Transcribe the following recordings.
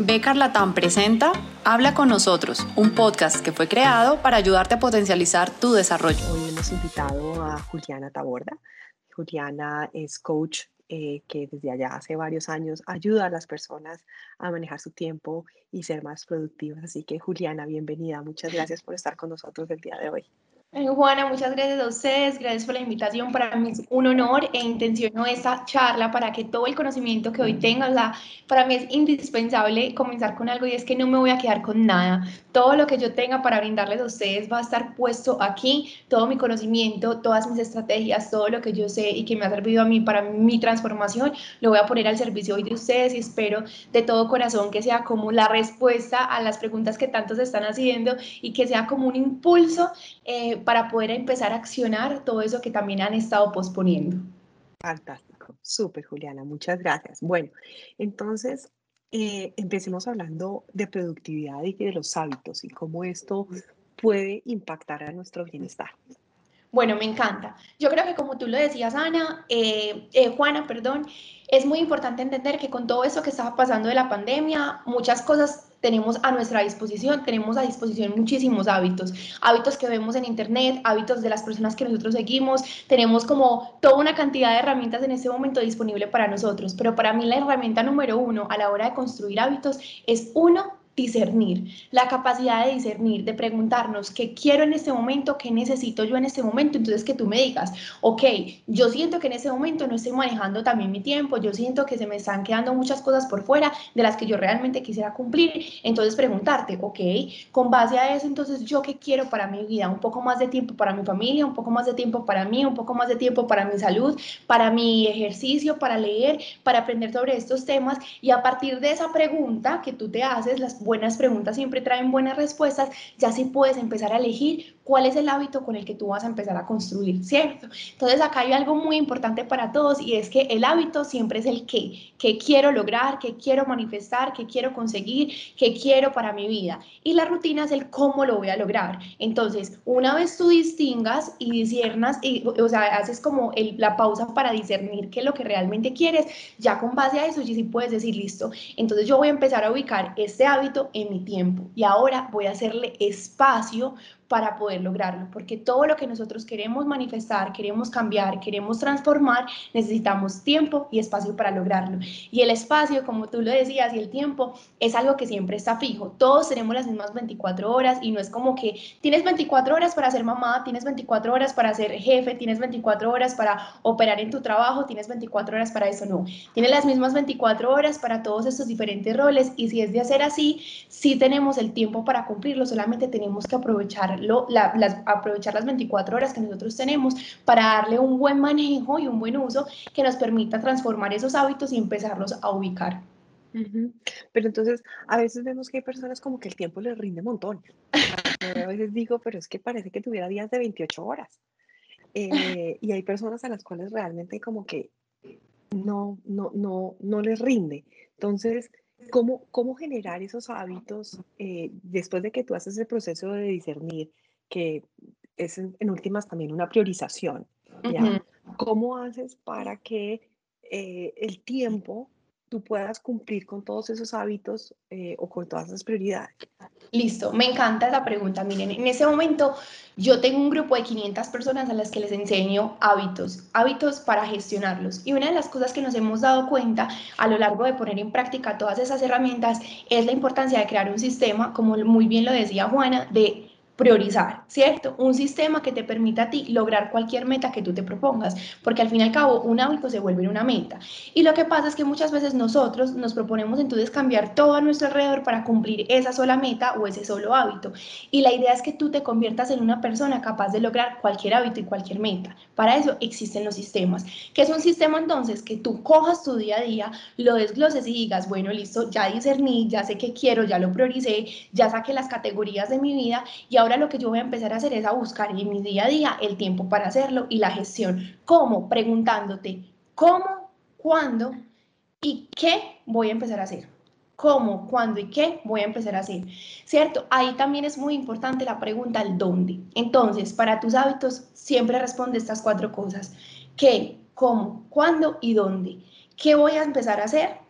Becar Latam presenta Habla con nosotros, un podcast que fue creado para ayudarte a potencializar tu desarrollo. Hoy hemos invitado a Juliana Taborda. Juliana es coach eh, que desde allá hace varios años ayuda a las personas a manejar su tiempo y ser más productivas. Así que Juliana, bienvenida. Muchas gracias por estar con nosotros el día de hoy. Eh, Juana, muchas gracias a ustedes, gracias por la invitación. Para mí es un honor e intenciono esta charla para que todo el conocimiento que hoy tenga, o para mí es indispensable comenzar con algo y es que no me voy a quedar con nada. Todo lo que yo tenga para brindarles a ustedes va a estar puesto aquí, todo mi conocimiento, todas mis estrategias, todo lo que yo sé y que me ha servido a mí para mi transformación, lo voy a poner al servicio hoy de ustedes y espero de todo corazón que sea como la respuesta a las preguntas que tantos están haciendo y que sea como un impulso. Eh, para poder empezar a accionar todo eso que también han estado posponiendo. Fantástico, súper Juliana, muchas gracias. Bueno, entonces eh, empecemos hablando de productividad y de los hábitos y cómo esto puede impactar a nuestro bienestar. Bueno, me encanta. Yo creo que como tú lo decías, Ana, eh, eh, Juana, perdón, es muy importante entender que con todo eso que estaba pasando de la pandemia, muchas cosas tenemos a nuestra disposición, tenemos a disposición muchísimos hábitos, hábitos que vemos en internet, hábitos de las personas que nosotros seguimos, tenemos como toda una cantidad de herramientas en este momento disponible para nosotros, pero para mí la herramienta número uno a la hora de construir hábitos es uno, discernir, la capacidad de discernir, de preguntarnos qué quiero en este momento, qué necesito yo en este momento. Entonces que tú me digas, ok, yo siento que en este momento no estoy manejando también mi tiempo, yo siento que se me están quedando muchas cosas por fuera de las que yo realmente quisiera cumplir. Entonces preguntarte, ok, con base a eso, entonces yo qué quiero para mi vida, un poco más de tiempo para mi familia, un poco más de tiempo para mí, un poco más de tiempo para mi salud, para mi ejercicio, para leer, para aprender sobre estos temas y a partir de esa pregunta que tú te haces, las buenas preguntas siempre traen buenas respuestas, ya sí puedes empezar a elegir cuál es el hábito con el que tú vas a empezar a construir, ¿cierto? Entonces acá hay algo muy importante para todos y es que el hábito siempre es el qué, qué quiero lograr, qué quiero manifestar, qué quiero conseguir, qué quiero para mi vida. Y la rutina es el cómo lo voy a lograr. Entonces, una vez tú distingas y disiernas, y, o sea, haces como el, la pausa para discernir qué es lo que realmente quieres, ya con base a eso, ya sí puedes decir, listo, entonces yo voy a empezar a ubicar este hábito en mi tiempo y ahora voy a hacerle espacio para poder lograrlo, porque todo lo que nosotros queremos manifestar, queremos cambiar, queremos transformar, necesitamos tiempo y espacio para lograrlo. Y el espacio, como tú lo decías, y el tiempo es algo que siempre está fijo. Todos tenemos las mismas 24 horas y no es como que tienes 24 horas para ser mamá, tienes 24 horas para ser jefe, tienes 24 horas para operar en tu trabajo, tienes 24 horas para eso, no. Tienes las mismas 24 horas para todos estos diferentes roles y si es de hacer así, sí tenemos el tiempo para cumplirlo, solamente tenemos que aprovechar las, aprovechar las 24 horas que nosotros tenemos para darle un buen manejo y un buen uso que nos permita transformar esos hábitos y empezarlos a ubicar. Pero entonces, a veces vemos que hay personas como que el tiempo les rinde un montón. a veces digo, pero es que parece que tuviera días de 28 horas. Eh, y hay personas a las cuales realmente como que no, no, no, no les rinde. Entonces, ¿Cómo, cómo generar esos hábitos eh, después de que tú haces el proceso de discernir, que es en, últimas también una priorización? ¿ya? ¿Cómo haces para que eh, el tiempo tú puedas cumplir con todos esos hábitos eh, o con todas esas prioridades? Listo, me encanta esa pregunta. Miren, en ese momento yo tengo un grupo de 500 personas a las que les enseño hábitos, hábitos para gestionarlos. Y una de las cosas que nos hemos dado cuenta a lo largo de poner en práctica todas esas herramientas es la importancia de crear un sistema, como muy bien lo decía Juana, de priorizar, ¿cierto? Un sistema que te permita a ti lograr cualquier meta que tú te propongas, porque al fin y al cabo un hábito se vuelve una meta. Y lo que pasa es que muchas veces nosotros nos proponemos entonces cambiar todo a nuestro alrededor para cumplir esa sola meta o ese solo hábito. Y la idea es que tú te conviertas en una persona capaz de lograr cualquier hábito y cualquier meta. Para eso existen los sistemas. ¿Qué es un sistema entonces? Que tú cojas tu día a día, lo desgloses y digas, bueno, listo, ya discerní, ya sé qué quiero, ya lo prioricé, ya saqué las categorías de mi vida y ahora ahora lo que yo voy a empezar a hacer es a buscar en mi día a día el tiempo para hacerlo y la gestión. ¿Cómo? Preguntándote cómo, cuándo y qué voy a empezar a hacer. ¿Cómo, cuándo y qué voy a empezar a hacer? ¿Cierto? Ahí también es muy importante la pregunta el dónde. Entonces, para tus hábitos, siempre responde estas cuatro cosas. ¿Qué, cómo, cuándo y dónde? ¿Qué voy a empezar a hacer?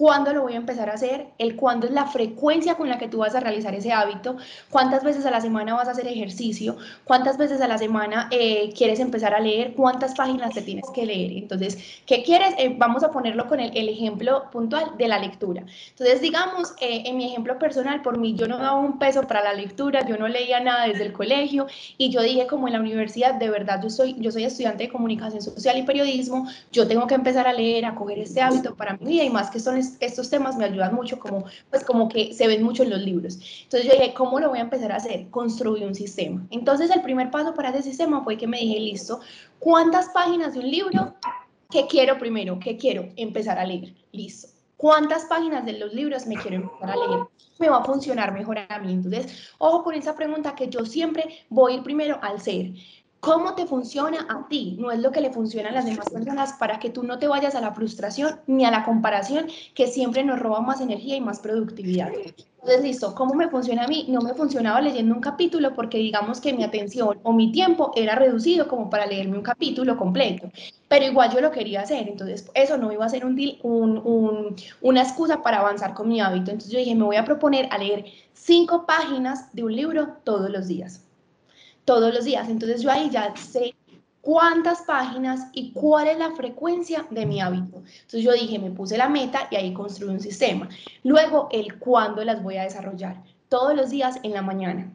Cuándo lo voy a empezar a hacer, el cuándo es la frecuencia con la que tú vas a realizar ese hábito, cuántas veces a la semana vas a hacer ejercicio, cuántas veces a la semana eh, quieres empezar a leer, cuántas páginas te tienes que leer. Entonces, ¿qué quieres? Eh, vamos a ponerlo con el, ejemplo puntual de la lectura. Entonces, digamos, eh, en mi ejemplo personal, por mí yo no daba un peso para la lectura, yo no leía nada desde el colegio y yo dije como en la universidad, de verdad, yo soy, yo soy estudiante de comunicación social y periodismo, yo tengo que empezar a leer, a coger este hábito para mi vida y más que son estos temas me ayudan mucho, como, pues como que se ven mucho en los libros. Entonces yo dije, ¿cómo lo voy a empezar a hacer? Construir un sistema. Entonces el primer paso para ese sistema fue que me dije, listo, ¿cuántas páginas de un libro? ¿Qué quiero primero? ¿Qué quiero? Empezar a leer. Listo. ¿Cuántas páginas de los libros me quiero empezar a leer? Me va a funcionar mejor a mí. Entonces, ojo con esa pregunta que yo siempre voy a ir primero al ser cómo te funciona a ti, no es lo que le funciona a las demás personas para que tú no te vayas a la frustración ni a la comparación que siempre nos roba más energía y más productividad. Entonces, listo, ¿cómo me funciona a mí? No me funcionaba leyendo un capítulo porque digamos que mi atención o mi tiempo era reducido como para leerme un capítulo completo, pero igual yo lo quería hacer, entonces eso no iba a ser un, un, una excusa para avanzar con mi hábito. Entonces yo dije, me voy a proponer a leer cinco páginas de un libro todos los días todos los días. Entonces yo ahí ya sé cuántas páginas y cuál es la frecuencia de mi hábito. Entonces yo dije, me puse la meta y ahí construí un sistema. Luego el cuándo las voy a desarrollar. Todos los días en la mañana.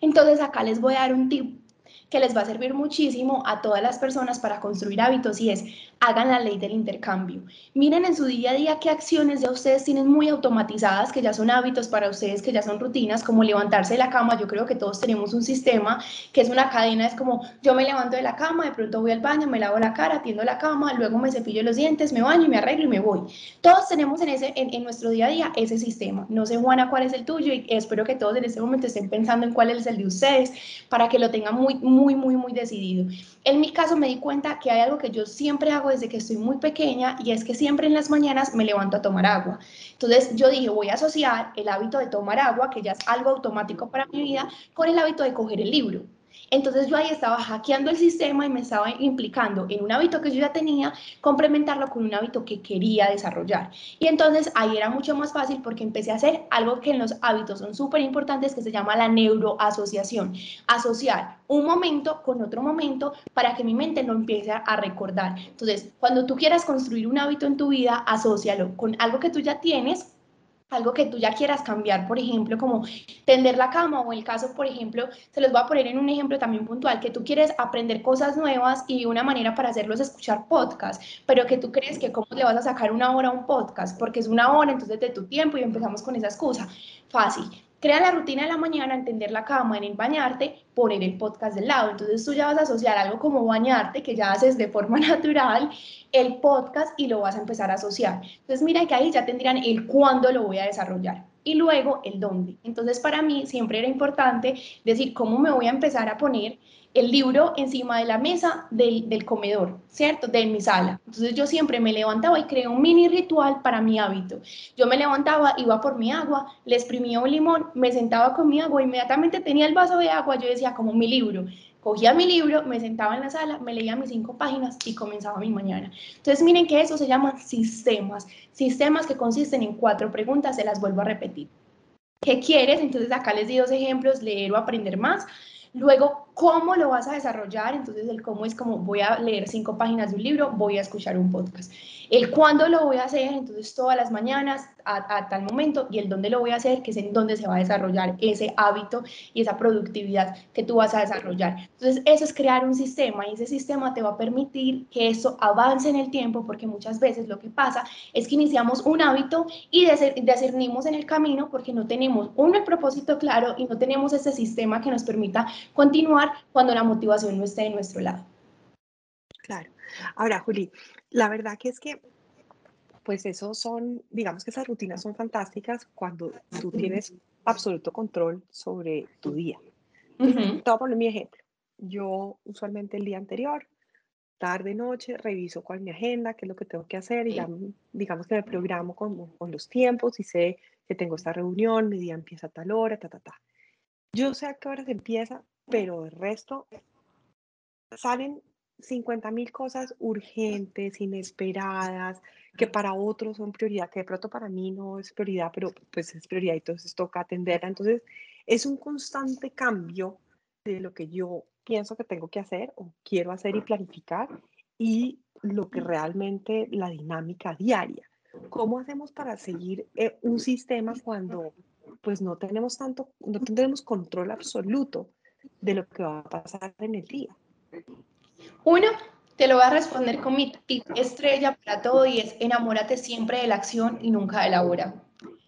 Entonces acá les voy a dar un tip que les va a servir muchísimo a todas las personas para construir hábitos y es hagan la ley del intercambio. Miren en su día a día qué acciones ya ustedes tienen muy automatizadas, que ya son hábitos para ustedes, que ya son rutinas, como levantarse de la cama. Yo creo que todos tenemos un sistema que es una cadena, es como yo me levanto de la cama, de pronto voy al baño, me lavo la cara, tiendo la cama, luego me cepillo los dientes, me baño y me arreglo y me voy. Todos tenemos en, ese, en, en nuestro día a día ese sistema. No sé, Juana, cuál es el tuyo y espero que todos en este momento estén pensando en cuál es el de ustedes para que lo tengan muy, muy muy, muy, decidido. En mi caso me di cuenta que hay algo que yo siempre hago desde que estoy muy pequeña y es que siempre en las mañanas me levanto a tomar agua. Entonces yo dije, voy a asociar el hábito de tomar agua, que ya es algo automático para mi vida, con el hábito de coger el libro. Entonces yo ahí estaba hackeando el sistema y me estaba implicando en un hábito que yo ya tenía, complementarlo con un hábito que quería desarrollar. Y entonces ahí era mucho más fácil porque empecé a hacer algo que en los hábitos son súper importantes, que se llama la neuroasociación. Asociar un momento con otro momento para que mi mente no empiece a recordar. Entonces, cuando tú quieras construir un hábito en tu vida, asócialo con algo que tú ya tienes algo que tú ya quieras cambiar, por ejemplo, como tender la cama o el caso, por ejemplo, se los voy a poner en un ejemplo también puntual, que tú quieres aprender cosas nuevas y una manera para hacerlos es escuchar podcast, pero que tú crees que cómo le vas a sacar una hora a un podcast, porque es una hora, entonces de tu tiempo y empezamos con esa excusa. Fácil. Crea la rutina de la mañana, entender la cama, en el bañarte, poner el podcast del lado. Entonces tú ya vas a asociar algo como bañarte, que ya haces de forma natural, el podcast y lo vas a empezar a asociar. Entonces mira que ahí ya tendrían el cuándo lo voy a desarrollar y luego el dónde. Entonces para mí siempre era importante decir cómo me voy a empezar a poner el libro encima de la mesa del, del, comedor, ¿cierto? De mi sala. Entonces yo siempre me levantaba y creé un mini ritual para mi hábito. Yo me levantaba, iba por mi agua, le exprimía un limón, me sentaba con mi agua, inmediatamente tenía el vaso de agua, yo decía como mi libro. Cogía mi libro, me sentaba en la sala, me leía mis cinco páginas y comenzaba mi mañana. Entonces miren que eso se llama sistemas, sistemas que consisten en cuatro preguntas, se las vuelvo a repetir. ¿Qué quieres? Entonces acá les di dos ejemplos, leer o aprender más. Luego, ¿cómo lo vas a desarrollar? Entonces, el cómo es como voy a leer cinco páginas de un libro, voy a escuchar un podcast. El cuándo lo voy a hacer, entonces todas las mañanas a, tal momento, y el dónde lo voy a hacer, que es en dónde se va a desarrollar ese hábito y esa productividad que tú vas a desarrollar. Entonces, eso es crear un sistema y ese sistema te va a permitir que eso avance en el tiempo, porque muchas veces lo que pasa es que iniciamos un hábito y discernimos en el camino porque no tenemos un el propósito claro y no tenemos ese sistema que nos permita continuar cuando la motivación no esté de nuestro lado. Claro. Ahora, Juli, la verdad que es que, pues eso son, digamos que esas rutinas son fantásticas cuando tú tienes absoluto control sobre tu día. Uh Te voy a poner mi ejemplo. Yo usualmente el día anterior, tarde, noche, reviso cuál es mi agenda, qué es lo que tengo que hacer y ya, digamos que me programo con, con los tiempos y sé que tengo esta reunión, mi día empieza a tal hora, ta, ta, ta. Yo sé a qué horas empieza, pero el resto salen 50 mil cosas urgentes, inesperadas, que para otros son prioridad, que de pronto para mí no es prioridad, pero pues es prioridad y entonces toca atenderla. Entonces, es un constante cambio de lo que yo pienso que tengo que hacer o quiero hacer y planificar y lo que realmente la dinámica diaria. ¿Cómo hacemos para seguir eh, un sistema cuando pues no tenemos tanto, no tendremos control absoluto de lo que va a pasar en el día? Uno, te lo voy a responder con mi tip estrella para todo y es enamórate siempre de la acción y nunca de la hora.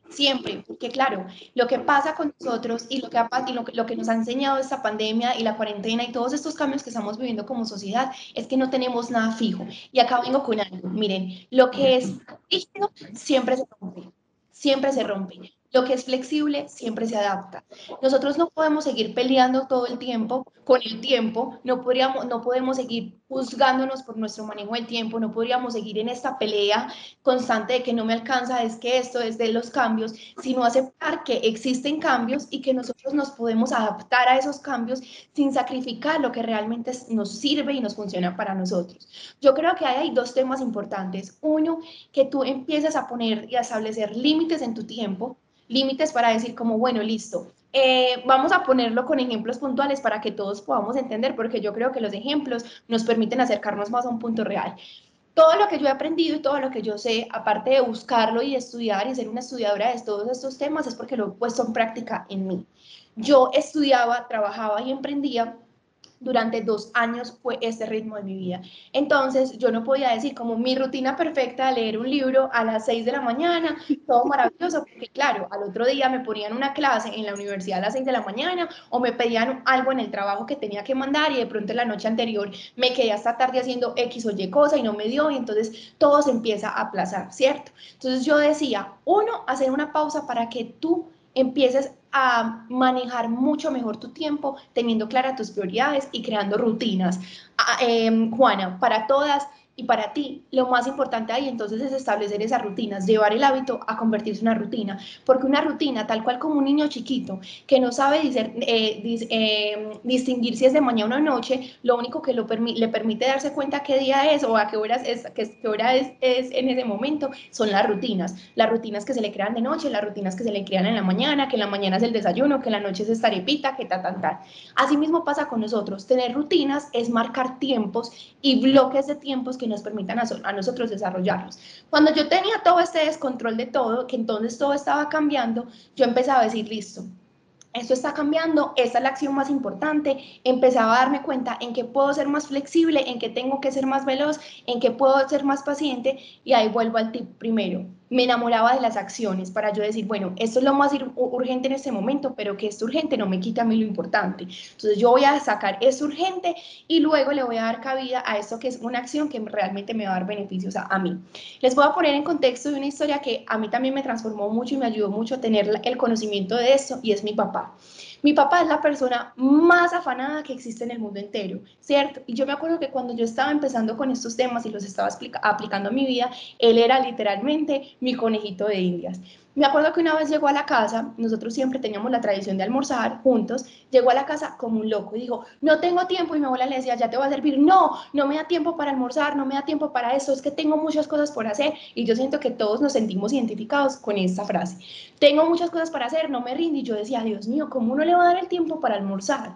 Siempre, porque claro, lo que pasa con nosotros y lo que, y lo, lo que nos ha enseñado esta pandemia y la cuarentena y todos estos cambios que estamos viviendo como sociedad es que no tenemos nada fijo. Y acá vengo con algo, miren, lo que es rígido siempre se rompe, siempre se rompe. Lo que es flexible siempre se adapta. Nosotros no podemos seguir peleando todo el tiempo con el tiempo, no, podríamos, no podemos seguir juzgándonos por nuestro manejo del tiempo, no podríamos seguir en esta pelea constante de que no me alcanza, es que esto es de los cambios, sino aceptar que existen cambios y que nosotros nos podemos adaptar a esos cambios sin sacrificar lo que realmente nos sirve y nos funciona para nosotros. Yo creo que hay dos temas importantes. Uno, que tú empieces a poner y a establecer límites en tu tiempo límites para decir como, bueno, listo, eh, vamos a ponerlo con ejemplos puntuales para que todos podamos entender, porque yo creo que los ejemplos nos permiten acercarnos más a un punto real. Todo lo que yo he aprendido y todo lo que yo sé, aparte de buscarlo y estudiar y ser una estudiadora de todos estos temas, es porque lo he puesto en práctica en mí. Yo estudiaba, trabajaba y emprendía durante dos años fue este ritmo de mi vida. Entonces yo no podía decir como mi rutina perfecta, leer un libro a las seis de la mañana, todo maravilloso, porque claro, al otro día me ponían una clase en la universidad a las seis de la mañana o me pedían algo en el trabajo que tenía que mandar y de pronto en la noche anterior me quedé hasta tarde haciendo X o Y cosa y no me dio y entonces todo se empieza a aplazar, ¿cierto? Entonces yo decía, uno, hacer una pausa para que tú empieces a manejar mucho mejor tu tiempo, teniendo claras tus prioridades y creando rutinas. Ah, em, Juana, para todas y para ti, lo más importante ahí entonces es establecer esas rutinas, llevar el hábito a convertirse en una rutina, porque una rutina, tal cual como un niño chiquito que no sabe eh, em, distinguir si es de mañana o noche, lo único que lo le permite darse cuenta qué día es o a qué, horas es, qué, hora es, es, en ese momento son las rutinas. Las rutinas que se le crean de noche, las rutinas que se le crean en la mañana, que en la mañana es el desayuno, que en la noche es esta arepita, que ta, ta, ta. Así mismo pasa con nosotros. Tener rutinas es marcar tiempos y bloques de tiempos que nos permitan a, nosotros desarrollarlos. Cuando yo tenía todo este descontrol de todo, que entonces todo estaba cambiando, yo empezaba a decir, listo, esto está cambiando, esta es la acción más importante, empezaba a darme cuenta en que puedo ser más flexible, en que tengo que ser más veloz, en que puedo ser más paciente y ahí vuelvo al tip primero. Me enamoraba de las acciones para yo decir, bueno, esto es lo más urgente en este momento, pero que es urgente no me quita a mí lo importante. Entonces yo voy a sacar esto urgente y luego le voy a dar cabida a esto que es una acción que realmente me va a dar beneficios a, a mí. Les voy a poner en contexto de una historia que a mí también me transformó mucho y me ayudó mucho a tener el conocimiento de esto y es mi papá. Mi papá es la persona más afanada que existe en el mundo entero, ¿cierto? Y yo me acuerdo que cuando yo estaba empezando con estos temas y los estaba aplicando a mi vida, él era literalmente mi conejito de indias. Me acuerdo que una vez llegó a la casa, nosotros siempre teníamos la tradición de almorzar juntos, llegó a la casa como un loco y dijo, no tengo tiempo y mi abuela le decía, ya te voy a servir, no, no me da tiempo para almorzar, no me da tiempo para eso, es que tengo muchas cosas por hacer y yo siento que todos nos sentimos identificados con esta frase, tengo muchas cosas para hacer, no me rindo y yo decía, Dios mío, ¿cómo uno le va a dar el tiempo para almorzar?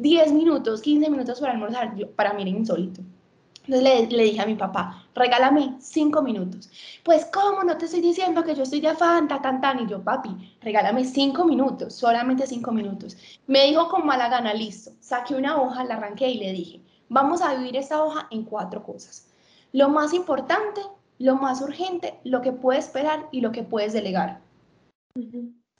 10 minutos, 15 minutos para almorzar, para mí era insólito. Entonces le, dije a mi papá, regálame cinco minutos. Pues, ¿cómo? No te estoy diciendo que yo estoy de afán, tan, tan, tan. Y yo, papi, regálame cinco minutos, solamente cinco minutos. Me dijo con mala gana, listo. Saqué una hoja, la arranqué y le dije, vamos a vivir esta hoja en cuatro cosas. Lo más importante, lo más urgente, lo que puedes esperar y lo que puedes delegar.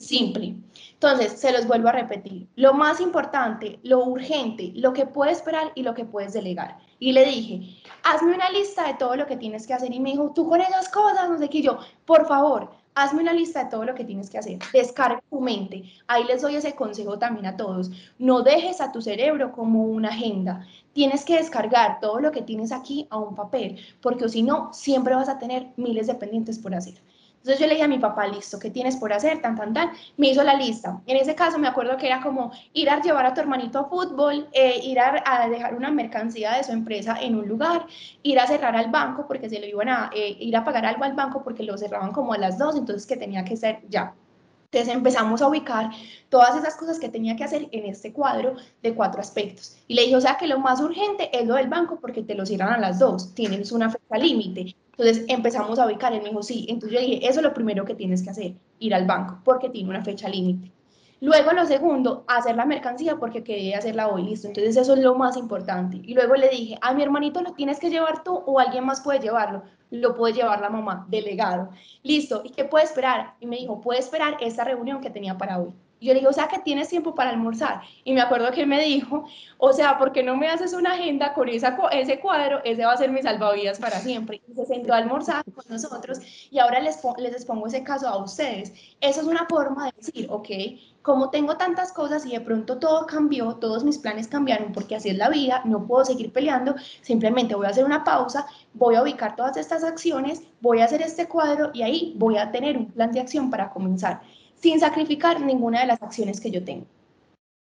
Simple. Entonces, se los vuelvo a repetir. Lo más importante, lo urgente, lo que puedes esperar y lo que puedes delegar. Y le dije, hazme una lista de todo lo que tienes que hacer. Y me dijo, tú con esas cosas, no sé qué. yo, por favor, hazme una lista de todo lo que tienes que hacer. Descarga tu mente. Ahí les doy ese consejo también a todos. No dejes a tu cerebro como una agenda. Tienes que descargar todo lo que tienes aquí a un papel, porque si no, siempre vas a tener miles de pendientes por hacer. Entonces yo le dije a mi papá, listo, ¿qué tienes por hacer? Tan, tan, tan. Me hizo la lista. En ese caso me acuerdo que era como ir a llevar a tu hermanito a fútbol, eh, ir a, dejar una mercancía de su empresa en un lugar, ir a cerrar al banco porque se lo iban a eh, ir a pagar algo al banco porque lo cerraban como a las dos, entonces que tenía que ser ya. Entonces empezamos a ubicar todas esas cosas que tenía que hacer en este cuadro de cuatro aspectos. Y le dije, o sea que lo más urgente es lo del banco porque te lo cierran a las dos, tienes una fecha límite. Entonces empezamos a ubicar, él me dijo, sí, entonces yo dije, eso es lo primero que tienes que hacer, ir al banco, porque tiene una fecha límite. Luego lo segundo, hacer la mercancía porque quería hacerla hoy, listo. Entonces eso es lo más importante. Y luego le dije, a mi hermanito lo tienes que llevar tú o alguien más puede llevarlo. Lo puede llevar la mamá, delegado. Listo. ¿Y qué puede esperar? Y me dijo, puede esperar esta reunión que tenía para hoy. Y yo le dije, o sea, que tienes tiempo para almorzar. Y me acuerdo que él me dijo, o sea, ¿por qué no me haces una agenda con esa, ese cuadro? Ese va a ser mi salvavidas para siempre. Y se sentó a almorzar con nosotros y ahora les, les expongo ese caso a ustedes. Eso es una forma de decir, ok, como tengo tantas cosas y de pronto todo cambió, todos mis planes cambiaron porque así es la vida, no puedo seguir peleando, simplemente voy a hacer una pausa, voy a ubicar todas estas acciones, voy a hacer este cuadro y ahí voy a tener un plan de acción para comenzar sin sacrificar ninguna de las acciones que yo tengo.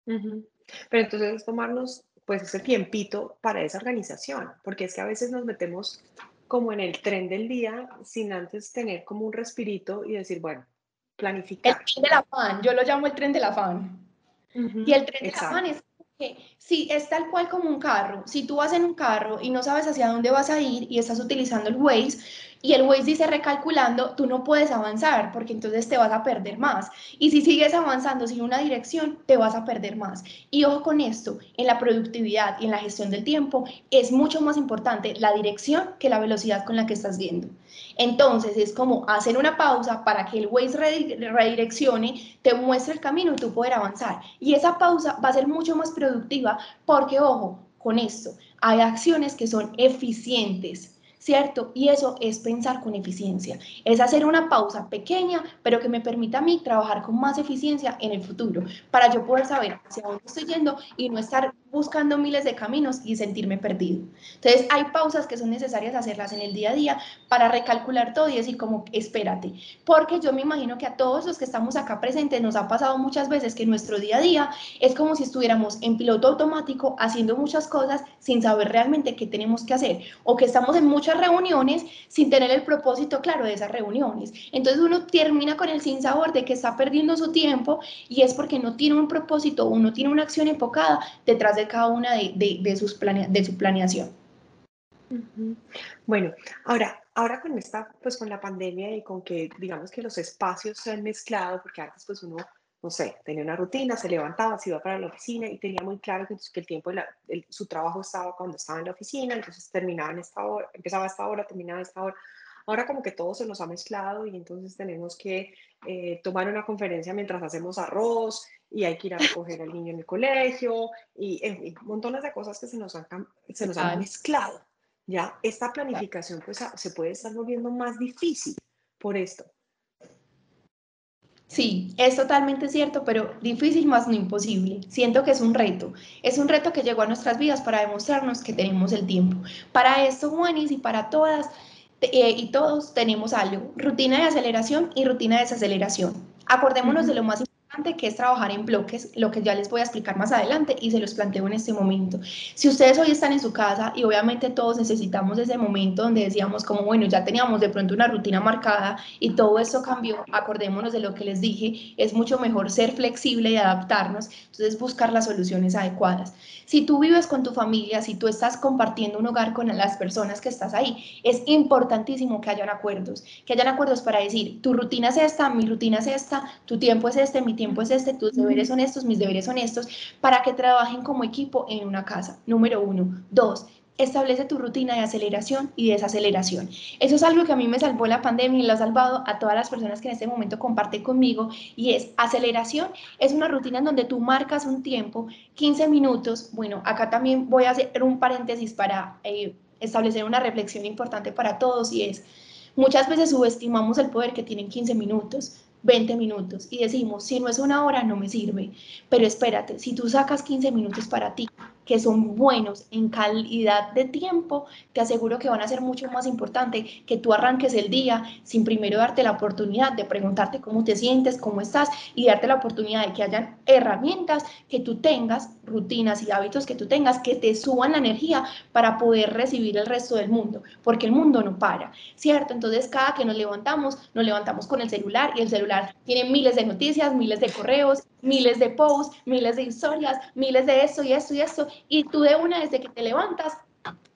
Pero entonces es tomarnos pues ese tiempito para esa organización, porque es que a veces nos metemos como en el tren del día sin antes tener como un respirito y decir, bueno, planificar. El tren del afán, yo lo llamo el tren del afán. Y el tren del afán es que si es tal cual como un carro, si tú vas en un carro y no sabes hacia dónde vas a ir y estás utilizando el Waze, y el Waze dice recalculando, tú no puedes avanzar porque entonces te vas a perder más. Y si sigues avanzando sin una dirección, te vas a perder más. Y ojo con esto, en la productividad y en la gestión del tiempo es mucho más importante la dirección que la velocidad con la que estás viendo. Entonces es como hacer una pausa para que el Waze redireccione, te muestre el camino y tú poder avanzar. Y esa pausa va a ser mucho más productiva porque, ojo, con esto, hay acciones que son eficientes ¿cierto? Y eso es pensar con eficiencia, es hacer una pausa pequeña, pero que me permita a mí trabajar con más eficiencia en el futuro, para yo poder saber hacia dónde estoy yendo y no estar buscando miles de caminos y sentirme perdido. Entonces, hay pausas que son necesarias hacerlas en el día a día para recalcular todo y decir como, espérate, porque yo me imagino que a todos los que estamos acá presentes nos ha pasado muchas veces que nuestro día a día es como si estuviéramos en piloto automático haciendo muchas cosas sin saber realmente qué tenemos que hacer o que estamos en muchas reuniones sin tener el propósito claro de esas reuniones. Entonces uno termina con el sinsabor de que está perdiendo su tiempo y es porque no tiene un propósito, uno tiene una acción enfocada detrás de cada una de, sus de su planeación. Bueno, ahora, ahora con esta, pues con la pandemia y con que digamos que los espacios se han mezclado, porque antes pues uno, no sé, tenía una rutina, se levantaba, se iba para la oficina y tenía muy claro que, el tiempo de su trabajo estaba cuando estaba en la oficina, entonces terminaba en esta hora, empezaba a esta hora, terminaba a esta hora. Ahora como que todo se nos ha mezclado y entonces tenemos que eh, tomar una conferencia mientras hacemos arroz y hay que ir a recoger al niño en el colegio y en fin, montones de cosas que se nos han, se nos han mezclado. Ya esta planificación pues se puede estar volviendo más difícil por esto. Sí, es totalmente cierto, pero difícil más no imposible. Siento que es un reto. Es un reto que llegó a nuestras vidas para demostrarnos que tenemos el tiempo. Para esto, Juanis, y para todas, eh, y todos tenemos algo, rutina de aceleración y rutina de desaceleración. Acordémonos de lo más importante que es trabajar en bloques, lo que ya les voy a explicar más adelante y se los planteo en este momento. Si ustedes hoy están en su casa y obviamente todos necesitamos ese momento donde decíamos como, bueno, ya teníamos de pronto una rutina marcada y todo eso cambió, acordémonos de lo que les dije, es mucho mejor ser flexible y adaptarnos, entonces buscar las soluciones adecuadas. Si tú vives con tu familia, si tú estás compartiendo un hogar con las personas que estás ahí, es importantísimo que hayan acuerdos, que hayan acuerdos para decir, tu rutina es esta, mi rutina es esta, tu tiempo es este, mi tiempo tiempo es este, tus deberes son estos, mis deberes son estos, para que trabajen como equipo en una casa. Número uno. Dos, establece tu rutina de aceleración y desaceleración. Eso es algo que a mí me salvó la pandemia y lo ha salvado a todas las personas que en este momento comparten conmigo y es aceleración. Es una rutina en donde tú marcas un tiempo, 15 minutos. Bueno, acá también voy a hacer un paréntesis para eh, establecer una reflexión importante para todos y es, muchas veces subestimamos el poder que tienen 15 minutos. 20 minutos y decimos, si no es una hora, no me sirve. Pero espérate, si tú sacas 15 minutos para ti, que son buenos en calidad de tiempo, te aseguro que van a ser mucho más importante que tú arranques el día sin primero darte la oportunidad de preguntarte cómo te sientes, cómo estás y darte la oportunidad de que hayan herramientas que tú tengas, rutinas y hábitos que tú tengas que te suban la energía para poder recibir el resto del mundo, porque el mundo no para, ¿cierto? Entonces cada que nos levantamos, nos levantamos con el celular y el celular tiene miles de noticias, miles de correos, miles de posts, miles de historias, miles de esto y esto y esto, y tú de una desde que te levantas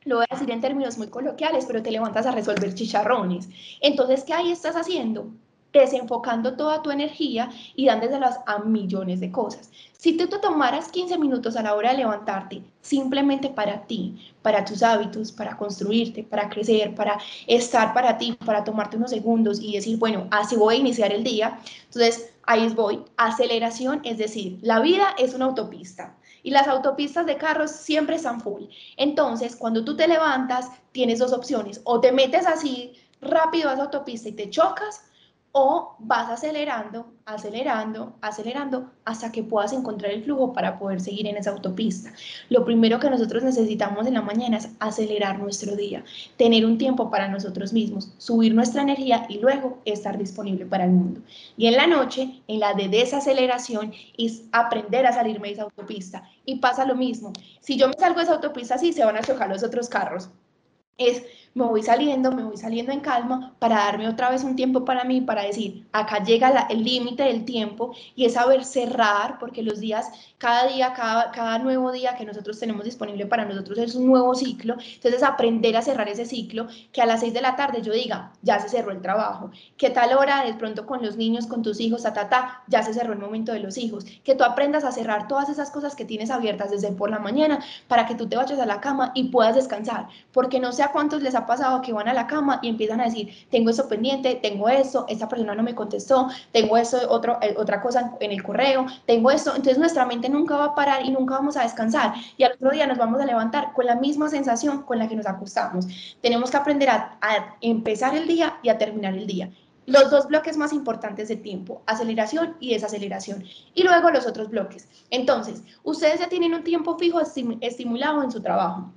lo voy a decir en términos muy coloquiales, pero te levantas a resolver chicharrones. Entonces, ¿qué ahí estás haciendo? Desenfocando toda tu energía y dándoselas a millones de cosas. Si tú te tomaras 15 minutos a la hora de levantarte simplemente para ti, para tus hábitos, para construirte, para crecer, para estar para ti, para tomarte unos segundos y decir, bueno, así voy a iniciar el día, entonces ahí voy. Aceleración, es decir, la vida es una autopista y las autopistas de carros siempre están full. Entonces, cuando tú te levantas, tienes dos opciones. O te metes así rápido a la autopista y te chocas, o vas acelerando, acelerando, acelerando hasta que puedas encontrar el flujo para poder seguir en esa autopista. Lo primero que nosotros necesitamos en la mañana es acelerar nuestro día, tener un tiempo para nosotros mismos, subir nuestra energía y luego estar disponible para el mundo. Y en la noche, en la de desaceleración, es aprender a salirme de esa autopista. Y pasa lo mismo. Si yo me salgo de esa autopista así, se van a chocar los otros carros. Es me voy saliendo, me voy saliendo en calma para darme otra vez un tiempo para mí, para decir, acá llega el límite del tiempo y es saber cerrar, porque los días, cada día, cada, cada nuevo día que nosotros tenemos disponible para nosotros es un nuevo ciclo, entonces aprender a cerrar ese ciclo, que a las seis de la tarde yo diga, ya se cerró el trabajo, que tal hora de pronto con los niños, con tus hijos, ta, ta, ta, ya se cerró el momento de los hijos, que tú aprendas a cerrar todas esas cosas que tienes abiertas desde por la mañana para que tú te vayas a la cama y puedas descansar, porque no sé a cuántos les ha pasado que van a la cama y empiezan a decir, tengo eso pendiente, tengo eso, esta persona no me contestó, tengo eso, otro, eh, otra cosa en el correo, tengo eso. Entonces nuestra mente nunca va a parar y nunca vamos a descansar. Y al otro día nos vamos a levantar con la misma sensación con la que nos acostamos. Tenemos que aprender a, a empezar el día y a terminar el día los dos bloques más importantes de tiempo, aceleración y desaceleración, y luego los otros bloques. Entonces, ustedes ya tienen un tiempo fijo estimulado en su trabajo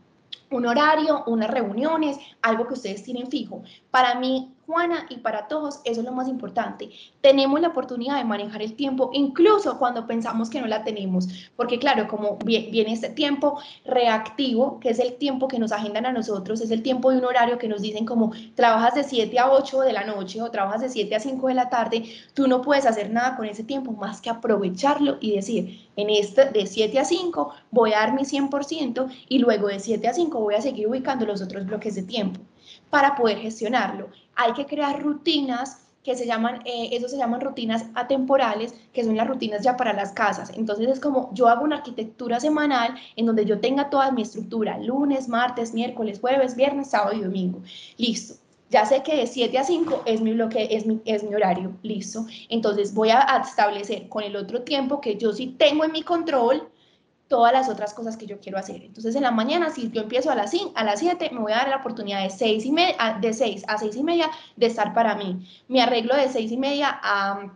un horario, unas reuniones, algo que ustedes tienen fijo. Para mí, Juana, y para todos, eso es lo más importante. Tenemos la oportunidad de manejar el tiempo, incluso cuando pensamos que no la tenemos, porque claro, como viene este tiempo reactivo, que es el tiempo que nos agendan a nosotros, es el tiempo de un horario que nos dicen como trabajas de 7 a 8 de la noche o trabajas de 7 a 5 de la tarde, tú no puedes hacer nada con ese tiempo más que aprovecharlo y decir, en este de 7 a 5 voy a dar mi 100% y luego de 7 a 5 voy a seguir ubicando los otros bloques de tiempo para poder gestionarlo. Hay que crear rutinas que se llaman, eh, eso se llaman rutinas atemporales, que son las rutinas ya para las casas. Entonces es como yo hago una arquitectura semanal en donde yo tenga toda mi estructura, lunes, martes, miércoles, jueves, viernes, sábado y domingo. Listo. Ya sé que de 7 a 5 es mi bloque, es mi, es mi horario, listo. Entonces voy a establecer con el otro tiempo que yo sí tengo en mi control, todas las otras cosas que yo quiero hacer. Entonces, en la mañana, si yo empiezo a las, a las 7, me voy a dar la oportunidad de 6, y media, de 6 a 6 y media de estar para mí. Me arreglo de 6 y media a,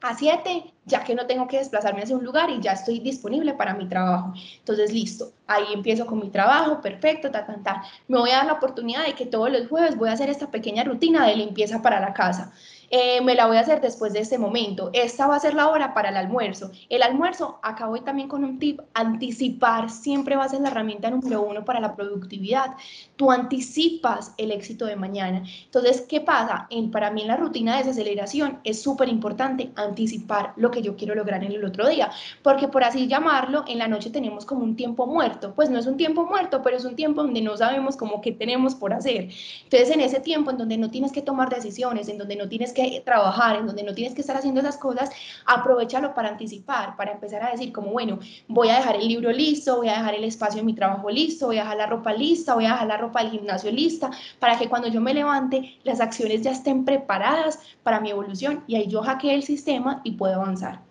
a 7, ya que no tengo que desplazarme hacia un lugar y ya estoy disponible para mi trabajo. Entonces, listo, ahí empiezo con mi trabajo, perfecto, ta, ta, ta. Me voy a dar la oportunidad de que todos los jueves voy a hacer esta pequeña rutina de limpieza para la casa. Eh, me la voy a hacer después de este momento. Esta va a ser la hora para el almuerzo. El almuerzo, acá voy también con un tip, anticipar siempre va a ser la herramienta número uno para la productividad. Tú anticipas el éxito de mañana. Entonces, ¿qué pasa? En, para mí en la rutina de desaceleración es súper importante anticipar lo que yo quiero lograr en el otro día, porque por así llamarlo, en la noche tenemos como un tiempo muerto. Pues no es un tiempo muerto, pero es un tiempo donde no sabemos como qué tenemos por hacer. Entonces, en ese tiempo en donde no tienes que tomar decisiones, en donde no tienes que trabajar, en donde no tienes que estar haciendo esas cosas, aprovechalo para anticipar, para empezar a decir como, bueno, voy a dejar el libro listo, voy a dejar el espacio de mi trabajo listo, voy a dejar la ropa lista, voy a dejar la ropa del gimnasio lista, para que cuando yo me levante las acciones ya estén preparadas para mi evolución y ahí yo hackeé el sistema y puedo avanzar.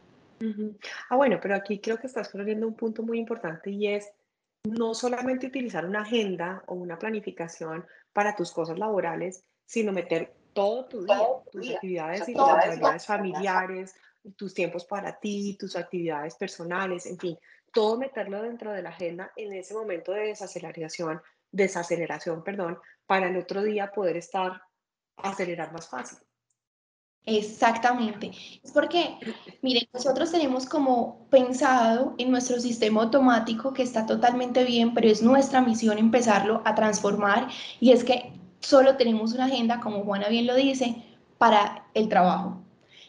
Ah, bueno, pero aquí creo que estás poniendo un punto muy importante y es no solamente utilizar una agenda o una planificación para tus cosas laborales, sino meter todo tu día, tus actividades y tus actividades familiares, tus tiempos para ti, tus actividades personales, en fin, todo meterlo dentro de la agenda en ese momento de desaceleración, desaceleración, perdón, para el otro día poder estar, acelerar más fácil. Exactamente. Es porque, miren, nosotros tenemos como pensado en nuestro sistema automático que está totalmente bien, pero es nuestra misión empezarlo a transformar y es que solo tenemos una agenda, como Juana bien lo dice, para el trabajo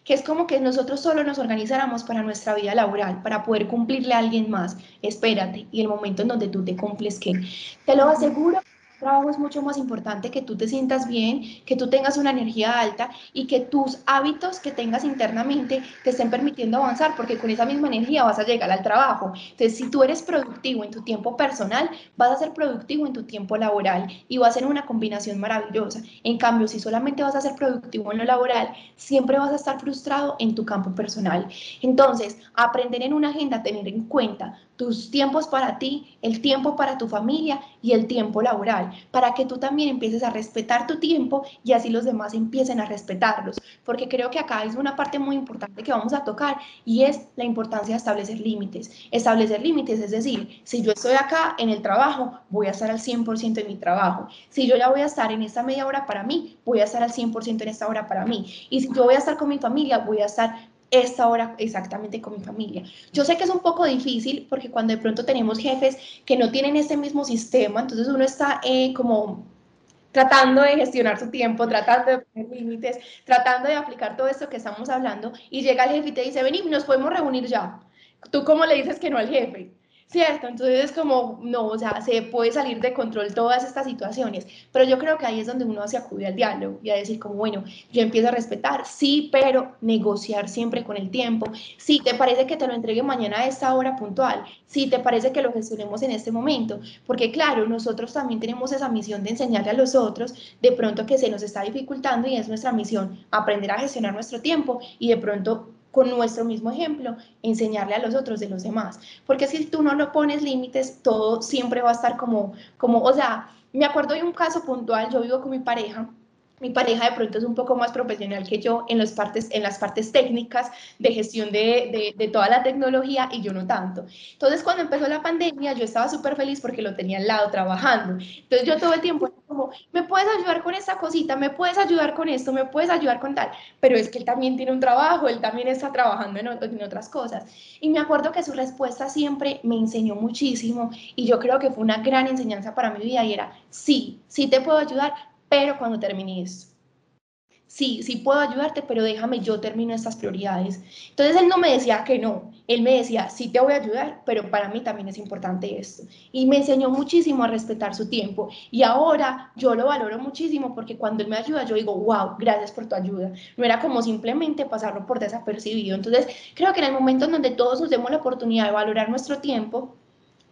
que es como que nosotros solo nos organizáramos para nuestra vida laboral, para poder cumplirle a alguien más. Espérate, y el momento en donde tú te cumples, que te lo aseguro, trabajo es mucho más importante que tú te sientas bien, que tú tengas una energía alta y que tus hábitos que tengas internamente te estén permitiendo avanzar, porque con esa misma energía vas a llegar al trabajo. Entonces, si tú eres productivo en tu tiempo personal, vas a ser productivo en tu tiempo laboral y va a ser una combinación maravillosa. En cambio, si solamente vas a ser productivo en lo laboral, siempre vas a estar frustrado en tu campo personal. Entonces, aprender en una agenda, tener en cuenta tus tiempos para ti, el tiempo para tu familia y el tiempo laboral, para que tú también empieces a respetar tu tiempo y así los demás empiecen a respetarlos. Porque creo que acá es una parte muy importante que vamos a tocar y es la importancia de establecer límites. Establecer límites, es decir, si yo estoy acá en el trabajo, voy a estar al 100% en mi trabajo. Si yo ya voy a estar en esta media hora para mí, voy a estar al 100% en esta hora para mí. Y si yo voy a estar con mi familia, voy a estar esta hora exactamente con mi familia. Yo sé que es un poco difícil porque cuando de pronto tenemos jefes que no tienen ese mismo sistema, entonces uno está eh, como tratando de gestionar su tiempo, tratando de poner límites, tratando de aplicar todo esto que estamos hablando y llega el jefe y te dice, vení, nos podemos reunir ya. ¿Tú cómo le dices que no al jefe? ¿Cierto? Entonces es como, no, o sea, se puede salir de control todas estas situaciones, pero yo creo que ahí es donde uno se acude al diálogo y a decir como, bueno, yo empiezo a respetar, sí, pero negociar siempre con el tiempo, si te parece que te lo entregue mañana a esta hora puntual, si te parece que lo gestionemos en este momento, porque claro, nosotros también tenemos esa misión de enseñarle a los otros de pronto que se nos está dificultando y es nuestra misión aprender a gestionar nuestro tiempo y de pronto con nuestro mismo ejemplo, enseñarle a los otros de los demás. Porque si tú no lo pones límites, todo siempre va a estar como, como, o sea, me acuerdo de un caso puntual, yo vivo con mi pareja mi pareja de pronto es un poco más profesional que yo en, los partes, en las partes técnicas de gestión de, de, toda la tecnología y yo no tanto. Entonces, cuando empezó la pandemia, yo estaba súper feliz porque lo tenía al lado trabajando. Entonces, yo todo el tiempo como, ¿me puedes ayudar con esta cosita? ¿Me puedes ayudar con esto? ¿Me puedes ayudar con tal? Pero es que él también tiene un trabajo, él también está trabajando en, en otras cosas. Y me acuerdo que su respuesta siempre me enseñó muchísimo y yo creo que fue una gran enseñanza para mi vida y era, sí, sí te puedo ayudar, pero cuando termine esto. Sí, sí puedo ayudarte, pero déjame, yo termino estas prioridades. Entonces él no me decía que no, él me decía, sí te voy a ayudar, pero para mí también es importante esto. Y me enseñó muchísimo a respetar su tiempo. Y ahora yo lo valoro muchísimo porque cuando él me ayuda, yo digo, wow, gracias por tu ayuda. No era como simplemente pasarlo por desapercibido. Entonces creo que en el momento en donde todos nos demos la oportunidad de valorar nuestro tiempo,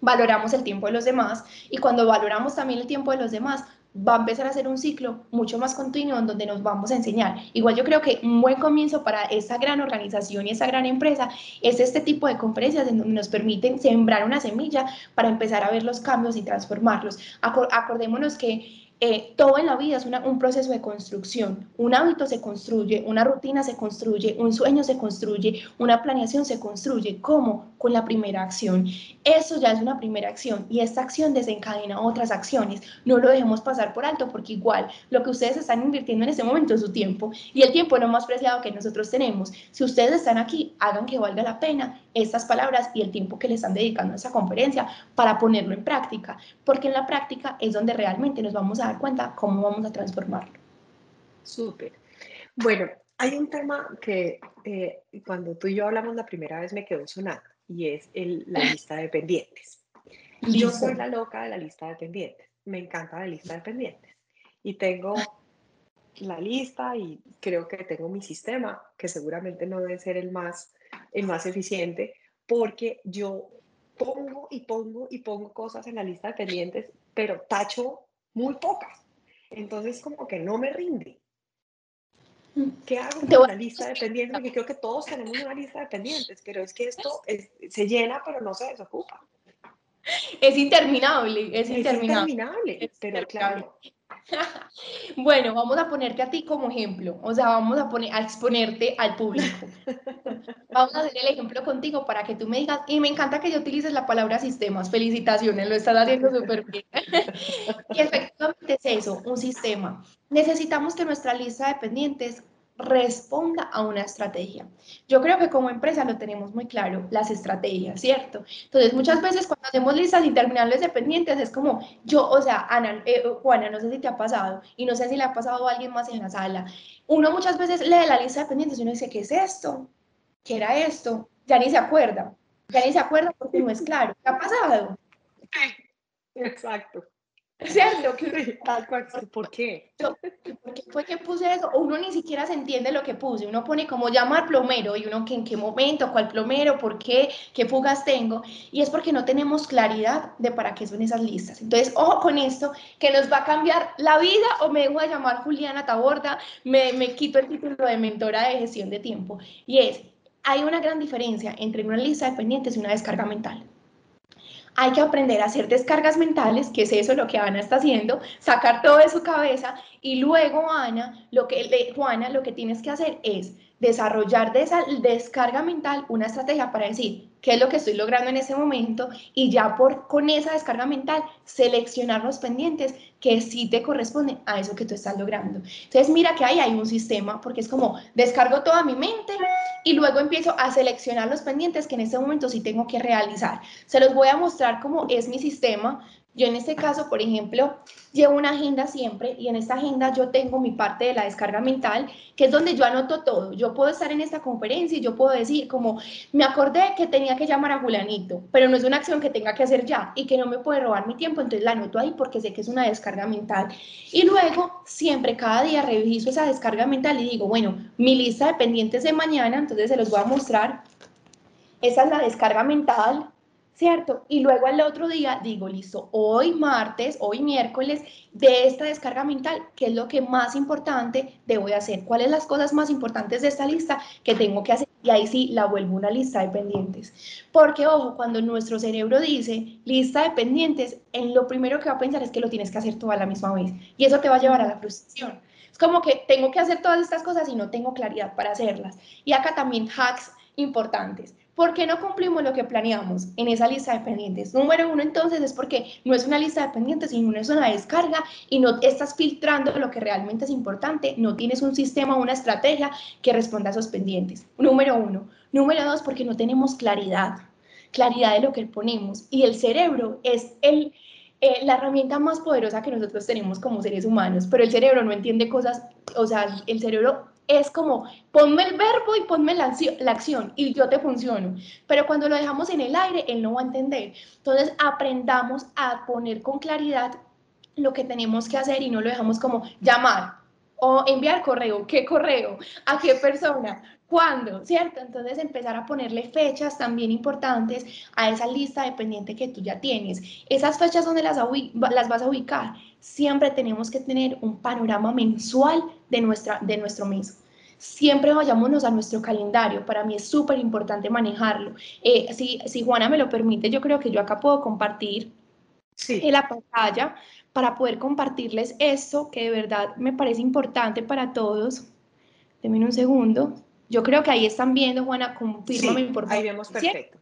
valoramos el tiempo de los demás y cuando valoramos también el tiempo de los demás, va a empezar a ser un ciclo mucho más continuo en donde nos vamos a enseñar. Igual yo creo que un buen comienzo para esa gran organización y esa gran empresa es este tipo de conferencias en donde nos permiten sembrar una semilla para empezar a ver los cambios y transformarlos. acordémonos que eh, todo en la vida es un proceso de construcción. Un hábito se construye, una rutina se construye, un sueño se construye, una planeación se construye. ¿Cómo? Con la primera acción. Eso ya es una primera acción y esta acción desencadena otras acciones. No lo dejemos pasar por alto porque igual lo que ustedes están invirtiendo en este momento es su tiempo y el tiempo lo más preciado que nosotros tenemos. Si ustedes están aquí, hagan que valga la pena estas palabras y el tiempo que le están dedicando a esa conferencia para ponerlo en práctica, porque en la práctica es donde realmente nos vamos a dar cuenta cómo vamos a transformarlo. Súper. Bueno, hay un tema que eh, cuando tú y yo hablamos la primera vez me quedó sonando y es la lista de pendientes. Yo soy la loca de la lista de pendientes. Me encanta la lista de pendientes. Y tengo la lista y creo que tengo mi sistema, que seguramente no debe ser el más el más eficiente, porque yo pongo y pongo y pongo cosas en la lista de pendientes, pero tacho muy pocas. Entonces como que no me rinde. ¿Qué hago con la lista de pendientes? Porque creo que todos tenemos una lista de pendientes, pero es que esto se llena, pero no se desocupa. Es interminable, es, interminable. Es interminable, pero claro, bueno, vamos a ponerte a ti como ejemplo, o sea, vamos a, poner, a exponerte al público. vamos a hacer el ejemplo contigo para que tú me digas, y me encanta que yo utilices la palabra sistemas, felicitaciones, lo estás haciendo súper bien. y efectivamente es eso, un sistema. Necesitamos que nuestra lista de pendientes responda a una estrategia. Yo creo que como empresa lo tenemos muy claro, las estrategias, ¿cierto? Entonces, muchas veces cuando hacemos listas interminables de pendientes es como yo, o sea, Ana, eh, Juana, no sé si te ha pasado y no sé si le ha pasado a alguien más en la sala. Uno muchas veces lee la lista de pendientes y uno dice, ¿qué es esto? ¿Qué era esto? Ya ni se acuerda, ya ni se acuerda porque no es claro. ¿Qué ha pasado? Exacto. ¿Cierto? ¿Por qué? ¿Por qué fue que puse eso? Uno ni siquiera se entiende lo que puse. Uno pone como llamar plomero y uno que en qué momento, cuál plomero, por qué, qué fugas tengo. Y es porque no tenemos claridad de para qué son esas listas. Entonces, ojo con esto, que nos va a cambiar la vida o me dejo de llamar Juliana Taborda, me, me quito el título de mentora de gestión de tiempo. Y es, hay una gran diferencia entre una lista de pendientes y una descarga mental hay que aprender a hacer descargas mentales, que es eso lo que Ana está haciendo, sacar todo de su cabeza y luego Ana, lo que Juana, lo que tienes que hacer es desarrollar de esa descarga mental una estrategia para decir qué es lo que estoy logrando en ese momento y ya por con esa descarga mental seleccionar los pendientes que sí te corresponden a eso que tú estás logrando. Entonces mira que ahí hay un sistema porque es como descargo toda mi mente y luego empiezo a seleccionar los pendientes que en ese momento sí tengo que realizar. Se los voy a mostrar cómo es mi sistema. Yo en este caso, por ejemplo, llevo una agenda siempre y en esta agenda yo tengo mi parte de la descarga mental, que es donde yo anoto todo. Yo puedo estar en esta conferencia y yo puedo decir como, me acordé que tenía que llamar a Julanito, pero no es una acción que tenga que hacer ya y que no me puede robar mi tiempo, entonces la anoto ahí porque sé que es una descarga mental. Y luego, siempre, cada día reviso esa descarga mental y digo, bueno, mi lista de pendientes de mañana, entonces se los voy a mostrar. Esa es la descarga mental, ¿cierto? Y luego al otro día digo, listo, hoy martes, hoy miércoles, de esta descarga mental, ¿qué es lo que más importante debo de hacer? ¿Cuáles las cosas más importantes de esta lista que tengo que hacer? Y ahí sí la vuelvo una lista de pendientes. Porque, ojo, cuando nuestro cerebro dice lista de pendientes, en lo primero que va a pensar es que lo tienes que hacer toda la misma vez. Y eso te va a llevar a la frustración. Es como que tengo que hacer todas estas cosas y no tengo claridad para hacerlas. Y acá también hacks importantes. ¿Por qué no cumplimos lo que planeamos en esa lista de pendientes? Número uno, entonces, es porque no es una lista de pendientes, sino es una descarga y no estás filtrando lo que realmente es importante, no tienes un sistema, una estrategia que responda a esos pendientes. Número uno. Número dos, porque no tenemos claridad, claridad de lo que ponemos. Y el cerebro es eh, la herramienta más poderosa que nosotros tenemos como seres humanos, pero el cerebro no entiende cosas, o sea, el cerebro es como ponme el verbo y ponme la, acción y yo te funciono. Pero cuando lo dejamos en el aire, él no va a entender. Entonces aprendamos a poner con claridad lo que tenemos que hacer y no lo dejamos como llamar o enviar correo. ¿Qué correo? ¿A qué persona? ¿Cuándo? ¿Cierto? Entonces empezar a ponerle fechas también importantes a esa lista de pendiente que tú ya tienes. Esas fechas donde las, las vas a ubicar. Siempre tenemos que tener un panorama mensual de, nuestra, de nuestro mes. Siempre vayámonos a nuestro calendario. Para mí es súper importante manejarlo. Eh, si, si Juana me lo permite, yo creo que yo acá puedo compartir sí. en la pantalla para poder compartirles esto que de verdad me parece importante para todos. Denme un segundo. Yo creo que ahí están viendo, Juana, confírmame por favor. Ahí vemos perfecto.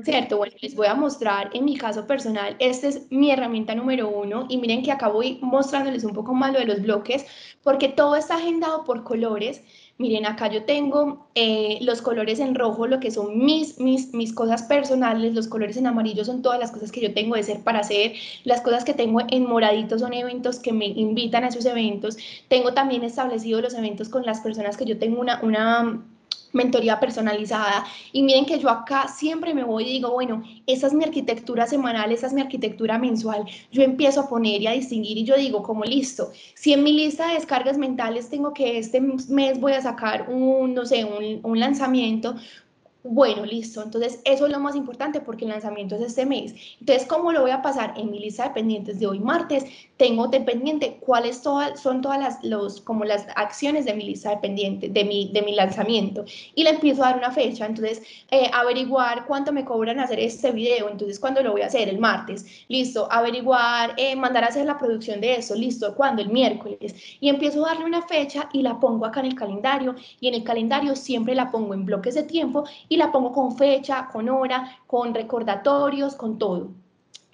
¿Cierto? Bueno, les voy a mostrar en mi caso personal, esta es mi herramienta número uno y miren que acabo mostrándoles un poco más lo de los bloques porque todo está agendado por colores. Miren, acá yo tengo eh, los colores en rojo, lo que son mis, mis, mis cosas personales, los colores en amarillo son todas las cosas que yo tengo de ser para hacer, las cosas que tengo en moradito son eventos que me invitan a esos eventos. Tengo también establecido los eventos con las personas que yo tengo una, una mentoría personalizada. Y miren que yo acá siempre me voy y digo, bueno, esa es mi arquitectura semanal, esa es mi arquitectura mensual. Yo empiezo a poner y a distinguir y yo digo, como listo, si en mi lista de descargas mentales tengo que este mes voy a sacar un, no sé, un, un lanzamiento, Bueno, listo. Entonces, eso es lo más importante porque el lanzamiento es este mes. Entonces, ¿cómo lo voy a pasar en mi lista de pendientes de hoy martes? Tengo de pendiente cuáles son todas las, los, como las acciones de mi lista de pendientes, de mi, de mi lanzamiento. Y le empiezo a dar una fecha. Entonces, eh, averiguar cuánto me cobran hacer este video. Entonces, ¿cuándo lo voy a hacer? El martes. Listo. Averiguar, eh, mandar a hacer la producción de eso. Listo. ¿Cuándo? El miércoles. Y empiezo a darle una fecha y la pongo acá en el calendario. Y en el calendario siempre la pongo en bloques de tiempo y la pongo con fecha, con hora, con recordatorios, con todo,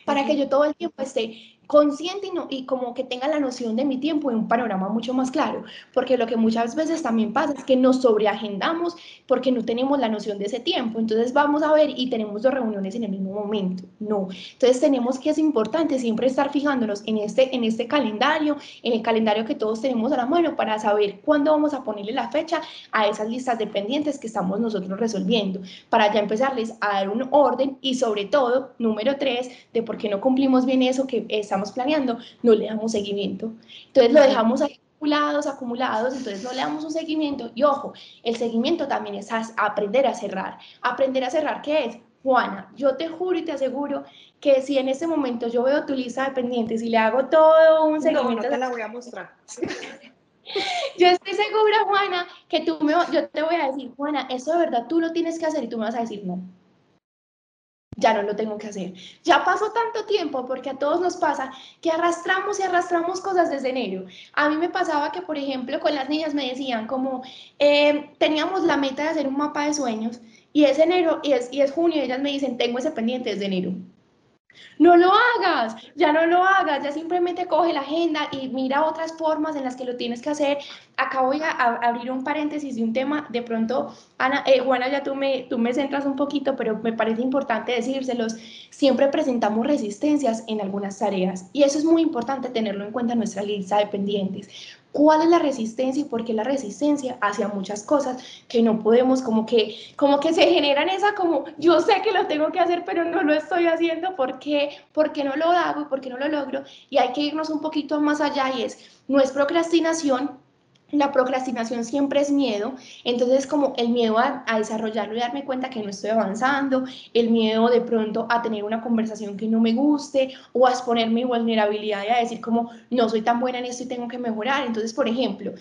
para que yo todo el tiempo esté consciente y, no, y como que tenga la noción de mi tiempo y un panorama mucho más claro, porque lo que muchas veces también pasa es que nos sobreagendamos porque no tenemos la noción de ese tiempo, entonces vamos a ver y tenemos dos reuniones en el mismo momento, no, entonces tenemos que es importante siempre estar fijándonos en este, en este calendario, en el calendario que todos tenemos a la mano para saber cuándo vamos a ponerle la fecha a esas listas de pendientes que estamos nosotros resolviendo, para ya empezarles a dar un orden y sobre todo, número tres, de por qué no cumplimos bien eso que estamos planeando, no le damos seguimiento. Entonces lo dejamos acumulados, acumulados, entonces no le damos un seguimiento. Y ojo, el seguimiento también es aprender a cerrar. Aprender a cerrar, ¿qué es? Juana, yo te juro y te aseguro que si en este momento yo veo tu lista de pendientes y le hago todo un seguimiento... No, no te la voy a mostrar. yo estoy segura, Juana, que tú me, yo te voy a decir, Juana, eso de verdad tú lo tienes que hacer y tú me vas a decir, no, ya no lo tengo que hacer. Ya pasó tanto tiempo, porque a todos nos pasa que arrastramos y arrastramos cosas desde enero. A mí me pasaba que, por ejemplo, con las niñas me decían como, eh, teníamos la meta de hacer un mapa de sueños y es enero y es, y es junio y ellas me dicen, tengo ese pendiente desde enero. No lo hagas, ya no lo hagas, ya simplemente coge la agenda y mira otras formas en las que lo tienes que hacer. Acá voy a, abrir un paréntesis de un tema, de pronto, Ana, eh, Juana, ya tú me, tú me centras un poquito, pero me parece importante decírselos. Siempre presentamos resistencias en algunas tareas y eso es muy importante tenerlo en cuenta en nuestra lista de pendientes, cuál es la resistencia y por qué la resistencia hacia muchas cosas que no podemos, como que, como que se generan esa como, yo sé que lo tengo que hacer, pero no lo estoy haciendo, ¿por qué? ¿Por qué no lo hago y por qué no lo logro? Y hay que irnos un poquito más allá y es, no es procrastinación, la procrastinación siempre es miedo, entonces como el miedo a, desarrollarlo y darme cuenta que no estoy avanzando, el miedo de pronto a tener una conversación que no me guste o a exponer mi vulnerabilidad y a decir como no soy tan buena en esto y tengo que mejorar. Entonces, por ejemplo,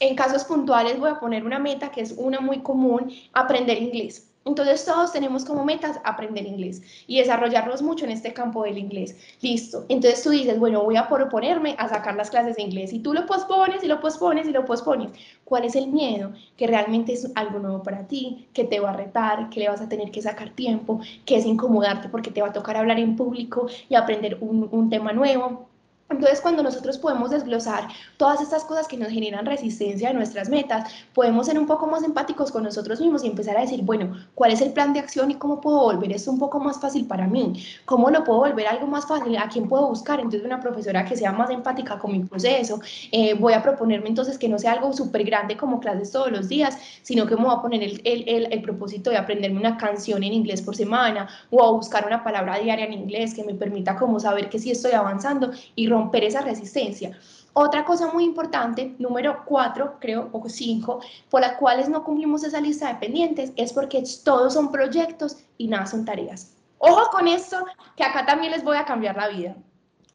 en casos puntuales voy a poner una meta que es una muy común, aprender inglés. Entonces todos tenemos como metas aprender inglés y desarrollarnos mucho en este campo del inglés. Listo. Entonces tú dices, bueno, voy a proponerme a sacar las clases de inglés y tú lo pospones y lo pospones y lo pospones. ¿Cuál es el miedo? Que realmente es algo nuevo para ti, que te va a retar, que le vas a tener que sacar tiempo, que es incomodarte porque te va a tocar hablar en público y aprender un, un tema nuevo entonces, cuando nosotros podemos desglosar todas estas cosas que nos generan resistencia a nuestras metas, podemos ser un poco más empáticos con nosotros mismos y empezar a decir, bueno, ¿cuál es el plan de acción y cómo puedo volver esto un poco más fácil para mí? ¿Cómo lo puedo volver algo más fácil? ¿A quién puedo buscar? Entonces, una profesora que sea más empática con mi proceso. Eh, voy a proponerme entonces que no sea algo súper grande como clases todos los días, sino que me voy a poner el, el, el propósito de aprenderme una canción en inglés por semana o a buscar una palabra diaria en inglés que me permita como saber que sí estoy avanzando y romper esa resistencia. Otra cosa muy importante, número cuatro, creo, o cinco, por las cuales no cumplimos esa lista de pendientes, es porque todos son proyectos y nada son tareas. Ojo con esto, que acá también les voy a cambiar la vida.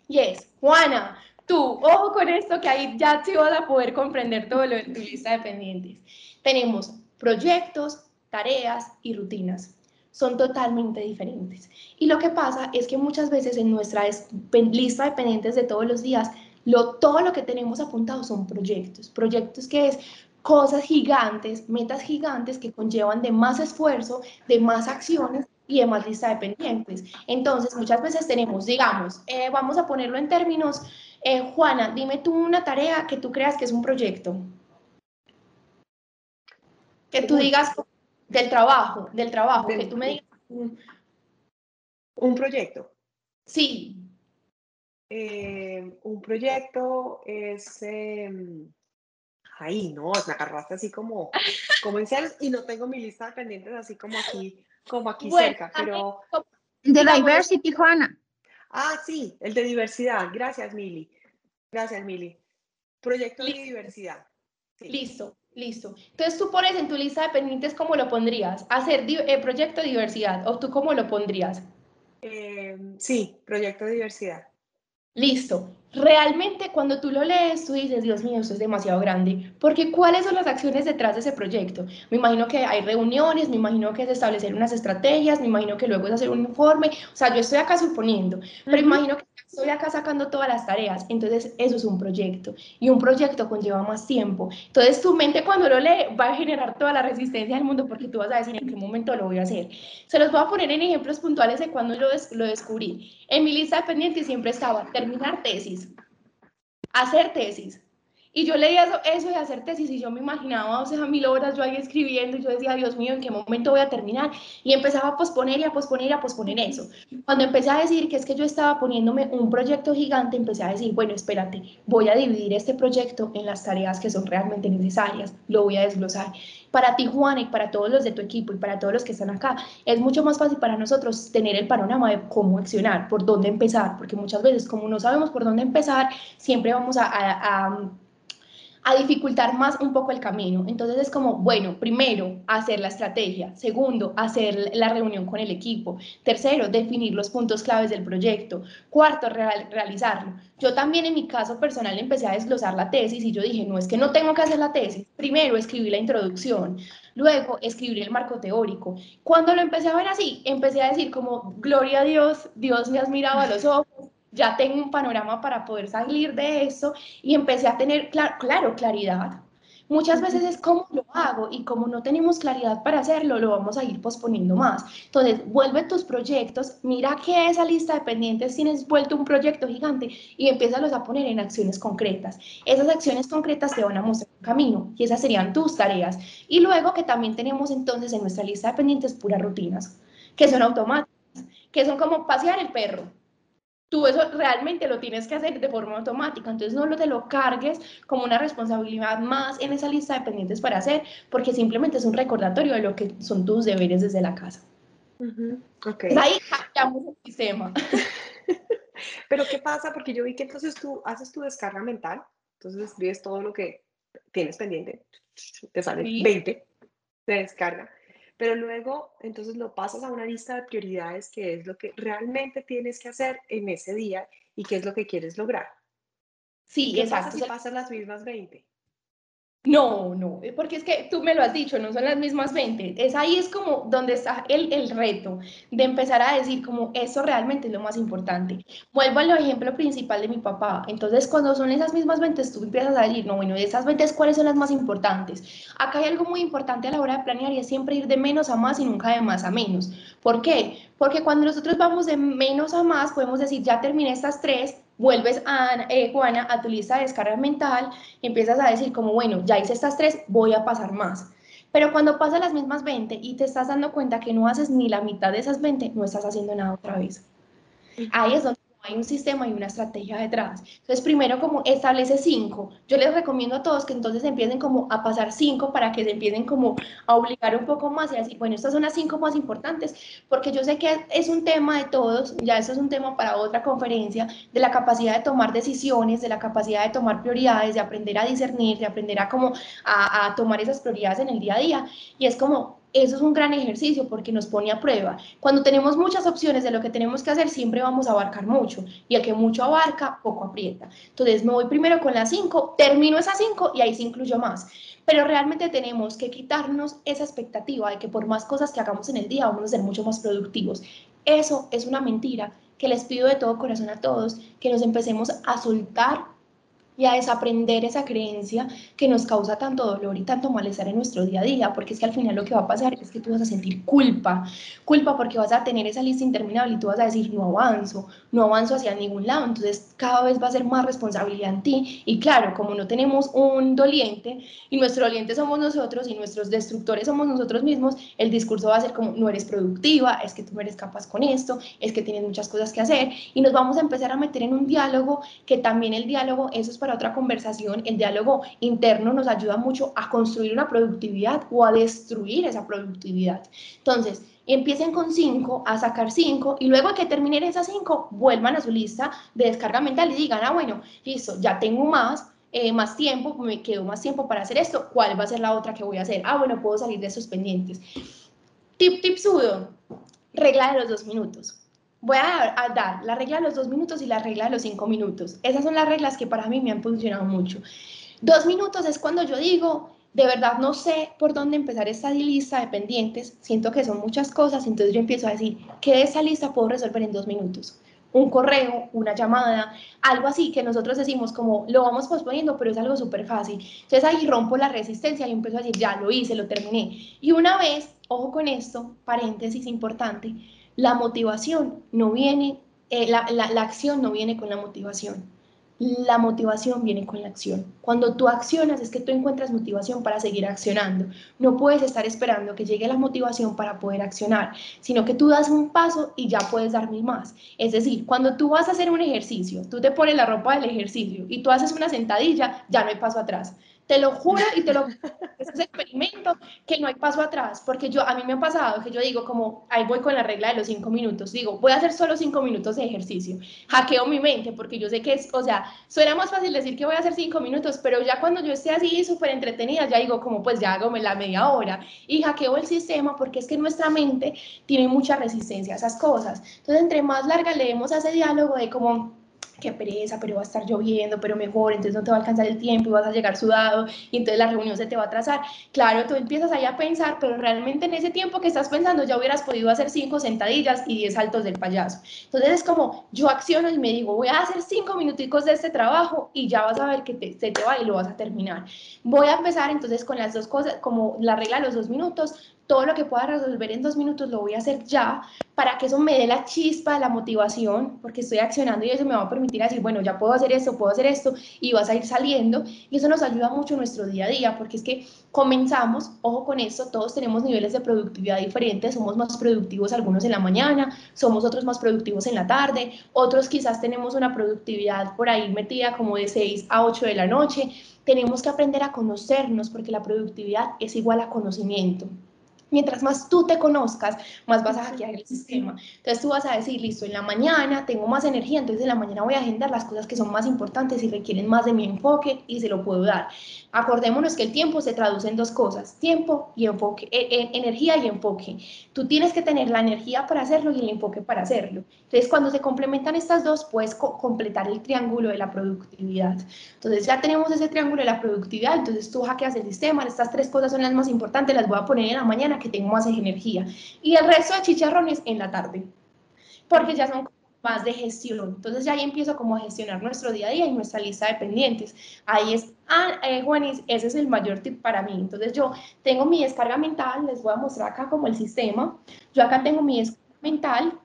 Y es, Juana, tú, ojo con esto, que ahí ya sí vas a poder comprender todo lo de tu lista de pendientes. Tenemos proyectos, tareas y rutinas son totalmente diferentes. Y lo que pasa es que muchas veces en nuestra lista de pendientes de todos los días, lo, todo lo que tenemos apuntado son proyectos. Proyectos que es cosas gigantes, metas gigantes que conllevan de más esfuerzo, de más acciones y de más lista de pendientes. Entonces, muchas veces tenemos, digamos, eh, vamos a ponerlo en términos, eh, Juana, dime tú una tarea que tú creas que es un proyecto. Que tú digas, del trabajo, del trabajo, que tú me digas. Un proyecto. Sí. Eh, un proyecto es. Eh, ay, no, me agarraste así como, como en y no tengo mi lista de pendientes así como aquí, como aquí cerca, pero. De Diversity, Juana. Ah, sí, el de diversidad. Gracias, Mili. Gracias, Mili. Proyecto de diversidad. Listo. Listo. Entonces tú pones en tu lista de pendientes cómo lo pondrías. Hacer eh, proyecto de diversidad. ¿O tú cómo lo pondrías? Em, sí, proyecto de diversidad. Listo. Realmente cuando tú lo lees, tú dices, Dios mío, esto es demasiado grande, porque ¿cuáles son las acciones detrás de ese proyecto? Me imagino que hay reuniones, me imagino que es establecer unas estrategias, me imagino que luego es hacer un informe, o sea, yo estoy acá suponiendo, pero imagino que estoy acá sacando todas las tareas, entonces eso es un proyecto y un proyecto conlleva más tiempo. Entonces tu mente cuando lo lee va a generar toda la resistencia del mundo porque tú vas a decir en qué momento lo voy a hacer. Se los voy a poner en ejemplos puntuales de cuando yo lo descubrí. En mi lista de pendientes siempre estaba terminar tesis, hacer tesis, y yo leía eso, eso de hacer tesis y yo me imaginaba, o sea, mil horas yo ahí escribiendo y yo decía, Dios mío, ¿en qué momento voy a terminar? Y empezaba a posponer y a posponer y a posponer eso. Cuando empecé a decir que es que yo estaba poniéndome un proyecto gigante, empecé a decir, bueno, espérate, voy a dividir este proyecto en las tareas que son realmente necesarias, lo voy a desglosar. Para ti, Juan, y para todos los de tu equipo y para todos los que están acá, es mucho más fácil para nosotros tener el panorama de cómo accionar, por dónde empezar, porque muchas veces como no sabemos por dónde empezar, siempre vamos a, a a dificultar más un poco el camino. Entonces es como, bueno, primero, hacer la estrategia. Segundo, hacer la reunión con el equipo. Tercero, definir los puntos claves del proyecto. Cuarto, realizarlo. Yo también en mi caso personal empecé a desglosar la tesis y yo dije, no es que no tengo que hacer la tesis. Primero, escribí la introducción. Luego, escribir el marco teórico. Cuando lo empecé a ver así, empecé a decir como, gloria a Dios, Dios me has mirado a los ojos, ya tengo un panorama para poder salir de eso y empecé a tener, claro, claridad. Muchas veces es cómo lo hago y como no tenemos claridad para hacerlo, lo vamos a ir posponiendo más. Entonces, vuelve tus proyectos, mira que esa lista de pendientes tienes vuelto un proyecto gigante y empiézalos a poner en acciones concretas. Esas acciones concretas te van a mostrar un camino y esas serían tus tareas. Y luego que también tenemos entonces en nuestra lista de pendientes puras rutinas, que son automáticas, que son como pasear el perro tú eso realmente lo tienes que hacer de forma automática, entonces no lo te lo cargues como una responsabilidad más en esa lista de pendientes para hacer, porque simplemente es un recordatorio de lo que son tus deberes desde la casa. ahí cambiamos el sistema. Pero ¿qué pasa? Porque yo vi que entonces tú haces tu descarga mental, entonces escribes todo lo que tienes pendiente, te sale 20 de descarga pero luego entonces lo pasas a una lista de prioridades que es lo que realmente tienes que hacer en ese día y qué es lo que quieres lograr. Sí, ¿Qué exacto. pasa si pasas las mismas 20? No, no, porque es que tú me lo has dicho, no son las mismas 20. Es ahí es como donde está el, el reto de empezar a decir como eso realmente es lo más importante. Vuelvo al ejemplo principal de mi papá. Entonces, cuando son esas mismas 20, tú empiezas a decir, no, bueno, de esas 20, ¿cuáles son las más importantes? Acá hay algo muy importante a la hora de planear y es siempre ir de menos a más y nunca de más a menos. ¿Por qué? Porque cuando nosotros vamos de menos a más, podemos decir, ya terminé estas tres, vuelves a, eh, Juana, a tu lista de descarga mental y empiezas a decir como, bueno, ya hice estas tres, voy a pasar más. Pero cuando pasas las mismas 20 y te estás dando cuenta que no haces ni la mitad de esas 20, no estás haciendo nada otra vez. Ahí es donde hay un sistema y una estrategia detrás. Entonces, primero como establece cinco. Yo les recomiendo a todos que entonces empiecen como a pasar cinco para que se empiecen como a obligar un poco más y bueno, estas son las cinco más importantes, porque yo sé que es un tema de todos, ya eso es un tema para otra conferencia, de la capacidad de tomar decisiones, de la capacidad de tomar prioridades, de aprender a discernir, de aprender a como a, a tomar esas prioridades en el día a día. Y es como, eso es un gran ejercicio porque nos pone a prueba. Cuando tenemos muchas opciones de lo que tenemos que hacer, siempre vamos a abarcar mucho. Y el que mucho abarca, poco aprieta. Entonces, me voy primero con las cinco, termino esas cinco y ahí se incluyo más. Pero realmente tenemos que quitarnos esa expectativa de que por más cosas que hagamos en el día, vamos a ser mucho más productivos. Eso es una mentira que les pido de todo corazón a todos, que nos empecemos a soltar y a desaprender esa creencia que nos causa tanto dolor y tanto malestar en nuestro día a día, porque es que al final lo que va a pasar es que tú vas a sentir culpa, culpa porque vas a tener esa lista interminable y tú vas a decir, no avanzo, no avanzo hacia ningún lado, entonces cada vez va a ser más responsabilidad en ti. Y claro, como no tenemos un doliente y nuestro doliente somos nosotros y nuestros destructores somos nosotros mismos, el discurso va a ser como, no eres productiva, es que tú no eres capaz con esto, es que tienes muchas cosas que hacer y nos vamos a empezar a meter en un diálogo que también el diálogo, eso es para otra conversación, el diálogo interno nos ayuda mucho a construir una productividad o a destruir esa productividad. Entonces, empiecen con cinco, a sacar cinco, y luego que terminen esas cinco, vuelvan a su lista de descarga mental y digan, ah, bueno, listo, ya tengo más, eh, más tiempo, me quedó más tiempo para hacer esto, ¿cuál va a ser la otra que voy a hacer? Ah, bueno, puedo salir de esos pendientes. Tip, tip sudo, regla de los dos minutos. Voy a, dar la regla de los dos minutos y la regla de los cinco minutos. Esas son las reglas que para mí me han funcionado mucho. Dos minutos es cuando yo digo, de verdad no sé por dónde empezar esta lista de pendientes, siento que son muchas cosas, entonces yo empiezo a decir, ¿qué de esa lista puedo resolver en dos minutos? Un correo, una llamada, algo así que nosotros decimos como lo vamos posponiendo, pero es algo súper fácil. Entonces ahí rompo la resistencia y empiezo a decir, ya lo hice, lo terminé. Y una vez, ojo con esto, paréntesis importante, la motivación no viene, eh, la, la, la acción no viene con la motivación la motivación viene con la acción. Cuando tú accionas es que tú encuentras motivación para seguir accionando. No puedes estar esperando que llegue la motivación para poder accionar, sino que tú das un paso y ya puedes dar mil más. Es decir, cuando tú vas a hacer un ejercicio, tú te pones la ropa del ejercicio y tú haces una sentadilla, ya no hay paso atrás. Te lo juro y te lo es experimento que no hay paso atrás, porque yo a mí me ha pasado que yo digo como ahí voy con la regla de los cinco minutos, digo voy a hacer solo cinco minutos de ejercicio, hackeo mi mente porque yo sé que es, o sea, suena más fácil decir que voy a hacer cinco minutos, pero ya cuando yo esté así súper entretenida ya digo como pues ya hago la media hora y hackeo el sistema porque es que nuestra mente tiene mucha resistencia a esas cosas. Entonces entre más larga leemos ese diálogo de como qué pereza, pero va a estar lloviendo, pero mejor, entonces no te va a alcanzar el tiempo y vas a llegar sudado y entonces la reunión se te va a atrasar. Claro, tú empiezas ahí a pensar, pero realmente en ese tiempo que estás pensando ya hubieras podido hacer cinco sentadillas y diez saltos del payaso. Entonces es como yo acciono y me digo, voy a hacer cinco minuticos de este trabajo y ya vas a ver que te, se te va y lo vas a terminar. Voy a empezar entonces con las dos cosas, como la regla de los dos minutos, todo lo que pueda resolver en dos minutos lo voy a hacer ya para que eso me dé la chispa, la motivación, porque estoy accionando y eso me va a permitir decir, bueno, ya puedo hacer esto, puedo hacer esto y vas a ir saliendo. Y eso nos ayuda mucho en nuestro día a día, porque es que comenzamos, ojo con esto, todos tenemos niveles de productividad diferentes, somos más productivos algunos en la mañana, somos otros más productivos en la tarde, otros quizás tenemos una productividad por ahí metida como de 6 a 8 de la noche. Tenemos que aprender a conocernos porque la productividad es igual a conocimiento. Mientras más tú te conozcas, más vas a hackear el sistema. Entonces tú vas a decir, listo, en la mañana tengo más energía, entonces en la mañana voy a agendar las cosas que son más importantes y requieren más de mi enfoque y se lo puedo dar. Acordémonos que el tiempo se traduce en dos cosas, tiempo y enfoque, e, energía y enfoque. Tú tienes que tener la energía para hacerlo y el enfoque para hacerlo. Entonces cuando se complementan estas dos, puedes completar el triángulo de la productividad. Entonces ya tenemos ese triángulo de la productividad, entonces tú hackeas el sistema, estas tres cosas son las más importantes, las voy a poner en la mañana que tengo más energía. Y el resto de chicharrones en la tarde, porque ya son más de gestión. Entonces ya ahí empiezo como a gestionar nuestro día a día y nuestra lista de pendientes. Ahí es, ah, eh, Juanis, ese es el mayor tip para mí. Entonces yo tengo mi descarga mental, les voy a mostrar acá como el sistema. Yo acá tengo mi descarga mental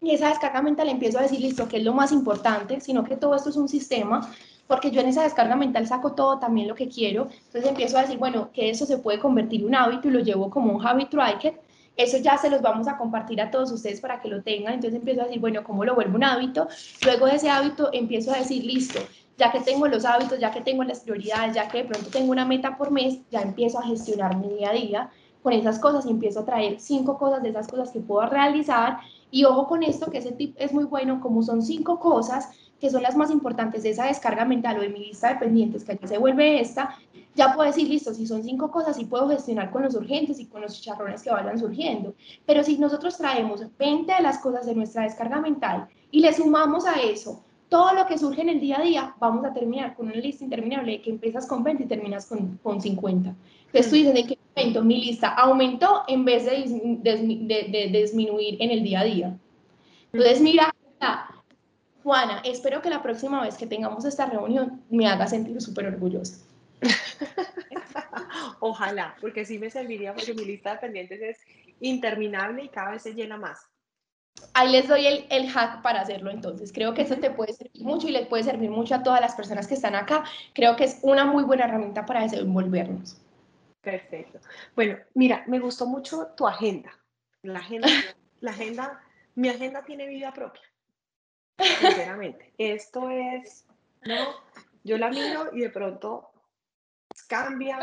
y esa descarga mental empiezo a decir, listo, que es lo más importante, sino que todo esto es un sistema porque yo en esa descarga mental saco todo también lo que quiero. Entonces empiezo a decir, bueno, que eso se puede convertir en un hábito y lo llevo como un habit tracker. Eso ya se los vamos a compartir a todos ustedes para que lo tengan. Entonces empiezo a decir, bueno, ¿cómo lo vuelvo un hábito? Luego de ese hábito empiezo a decir, listo, ya que tengo los hábitos, ya que tengo las prioridades, ya que de pronto tengo una meta por mes, ya empiezo a gestionar mi día a día con esas cosas y empiezo a traer cinco cosas de esas cosas que puedo realizar. Y ojo con esto, que ese tip es muy bueno, como son cinco cosas, que son las más importantes de esa descarga mental o de mi lista de pendientes, que se vuelve esta, ya puedo decir, listo, si son cinco cosas, sí puedo gestionar con los urgentes y con los chicharrones que vayan surgiendo. Pero si nosotros traemos 20 de las cosas de nuestra descarga mental y le sumamos a eso todo lo que surge en el día a día, vamos a terminar con una lista interminable que empiezas con 20 y terminas con, con 50. Entonces tú dices, ¿de qué momento mi lista aumentó en vez de, de, de disminuir en el día a día? Entonces mira, Juana, espero que la próxima vez que tengamos esta reunión me haga sentir súper orgullosa. Ojalá, porque sí me serviría porque mi lista de pendientes es interminable y cada vez se llena más. Ahí les doy el, el, hack para hacerlo entonces. Creo que eso te puede servir mucho y le puede servir mucho a todas las personas que están acá. Creo que es una muy buena herramienta para desenvolvernos. Perfecto. Bueno, mira, me gustó mucho tu agenda. La agenda, la agenda, mi agenda tiene vida propia sinceramente. Esto es, ¿no? Yo la miro y de pronto cambia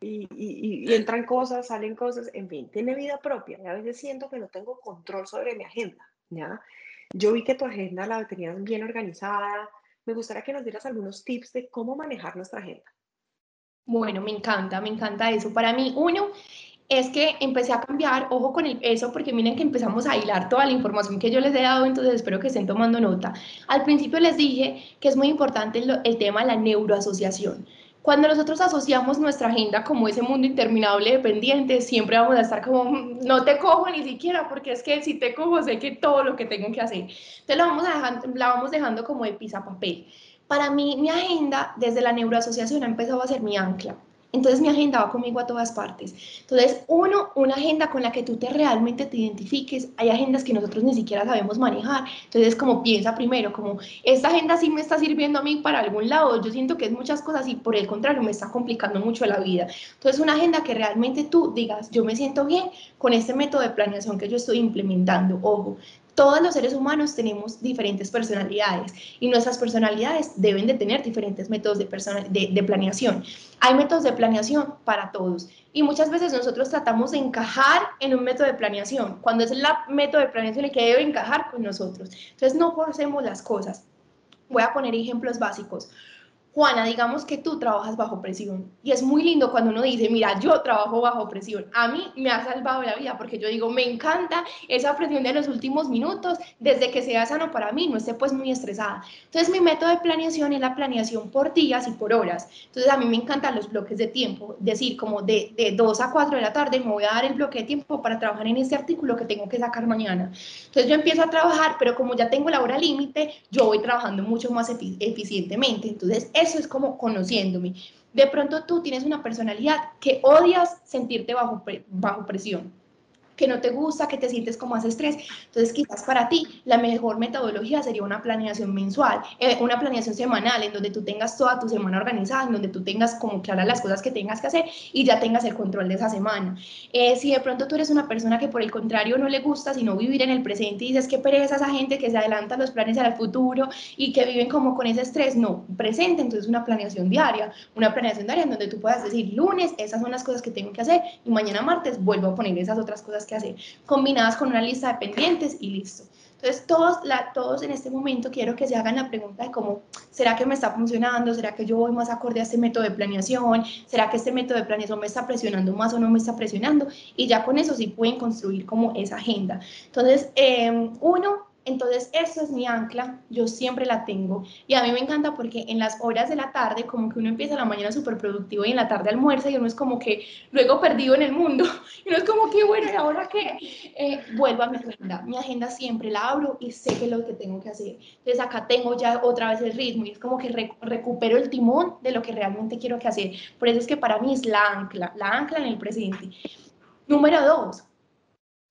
y, y, y, entran cosas, salen cosas, en fin, tiene vida propia. Y a veces siento que no tengo control sobre mi agenda, ¿ya? Yo vi que tu agenda la tenías bien organizada, me gustaría que nos dieras algunos tips de cómo manejar nuestra agenda. Bueno, me encanta, me encanta eso. Para mí, uno, es que empecé a cambiar, ojo con eso, porque miren que empezamos a hilar toda la información que yo les he dado, entonces espero que estén tomando nota. Al principio les dije que es muy importante el, el tema de la neuroasociación. Cuando nosotros asociamos nuestra agenda como ese mundo interminable de pendientes, siempre vamos a estar como, mm, no te cojo ni siquiera, porque es que si te cojo sé que todo lo que tengo que hacer. Entonces la vamos, a la vamos dejando como de papel. Para mí, mi agenda desde la neuroasociación ha empezado a ser mi ancla. Entonces mi agenda va conmigo a todas partes. Entonces, uno, una agenda con la que tú te realmente te identifiques. Hay agendas que nosotros ni siquiera sabemos manejar. Entonces, como piensa primero, como esta agenda sí me está sirviendo a mí para algún lado. Yo siento que es muchas cosas y por el contrario me está complicando mucho la vida. Entonces, una agenda que realmente tú digas, yo me siento bien con este método de planeación que yo estoy implementando. Ojo, todos los seres humanos tenemos diferentes personalidades y nuestras personalidades deben de tener diferentes métodos de, de, planeación. Hay métodos de planeación para todos y muchas veces nosotros tratamos de encajar en un método de planeación cuando es el método de planeación el que debe encajar con nosotros. Entonces no forcemos las cosas. Voy a poner ejemplos básicos. Juana, digamos que tú trabajas bajo presión y es muy lindo cuando uno dice, mira, yo trabajo bajo presión. A mí me ha salvado la vida porque yo digo, me encanta esa presión de los últimos minutos, desde que sea sano para mí, no esté pues muy estresada. Entonces mi método de planeación es la planeación por días y por horas. Entonces a mí me encantan los bloques de tiempo, decir como de, de 2 a 4 de la tarde me voy a dar el bloque de tiempo para trabajar en este artículo que tengo que sacar mañana. Entonces yo empiezo a trabajar, pero como ya tengo la hora límite, yo voy trabajando mucho más eficientemente. Entonces eso es como conociéndome. De pronto tú tienes una personalidad que odias sentirte bajo, bajo presión que no te gusta, que te sientes como más estrés. Entonces, quizás para ti la mejor metodología sería una planeación mensual, eh, una planeación semanal, en donde tú tengas toda tu semana organizada, en donde tú tengas como claras las cosas que tengas que hacer y ya tengas el control de esa semana. Eh, si de pronto tú eres una persona que por el contrario no le gusta, sino vivir en el presente y dices que pereza esa gente que se adelanta los planes al futuro y que viven como con ese estrés, no, presente, entonces una planeación diaria, una planeación diaria en donde tú puedas decir, lunes, esas son las cosas que tengo que hacer y mañana martes vuelvo a poner esas otras cosas que hacer, combinadas con una lista de pendientes y listo. Entonces, todos, la, todos en este momento quiero que se hagan la pregunta de cómo, ¿será que me está funcionando? ¿Será que yo voy más acorde a este método de planeación? ¿Será que este método de planeación me está presionando más o no me está presionando? Y ya con eso sí pueden construir como esa agenda. Entonces, eh, uno, entonces, eso es mi ancla, yo siempre la tengo. Y a mí me encanta porque en las horas de la tarde, como que uno empieza la mañana súper productivo y en la tarde almuerza y uno es como que luego perdido en el mundo. Y uno es como que, bueno, ¿y ahora qué? Eh, vuelvo a mi agenda. Mi agenda siempre la abro y sé que es lo que tengo que hacer. Entonces, acá tengo ya otra vez el ritmo y es como que recupero el timón de lo que realmente quiero que hacer. Por eso es que para mí es la ancla, la ancla en el presente. Número dos,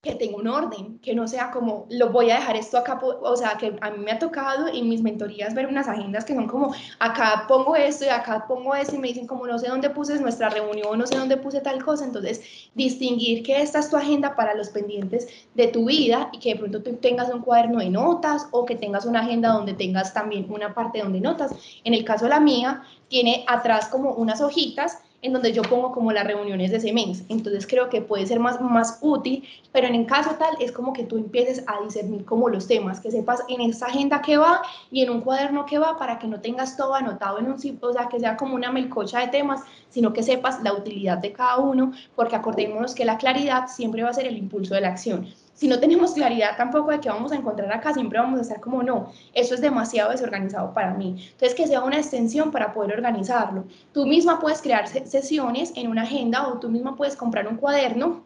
que tenga un orden, que no sea como, lo voy a dejar esto acá, o sea, que a mí me ha tocado en mis mentorías ver unas agendas que son como, acá pongo esto y acá pongo esto y me dicen como, no sé dónde puse nuestra reunión, no sé dónde puse tal cosa, entonces distinguir que esta es tu agenda para los pendientes de tu vida y que de pronto tú tengas un cuaderno de notas o que tengas una agenda donde tengas también una parte donde notas. En el caso de la mía, tiene atrás como unas hojitas en donde yo pongo como las reuniones de ese mes. Entonces creo que puede ser más, más útil, pero en el caso tal es como que tú empieces a discernir como los temas, que sepas en esa agenda que va y en un cuaderno que va para que no tengas todo anotado en un o sea, que sea como una melcocha de temas, sino que sepas la utilidad de cada uno, porque acordémonos que la claridad siempre va a ser el impulso de la acción si no tenemos claridad tampoco de qué vamos a encontrar acá, siempre vamos a estar como, no, eso es demasiado desorganizado para mí. Entonces, que sea una extensión para poder organizarlo. Tú misma puedes crear sesiones en una agenda o tú misma puedes comprar un cuaderno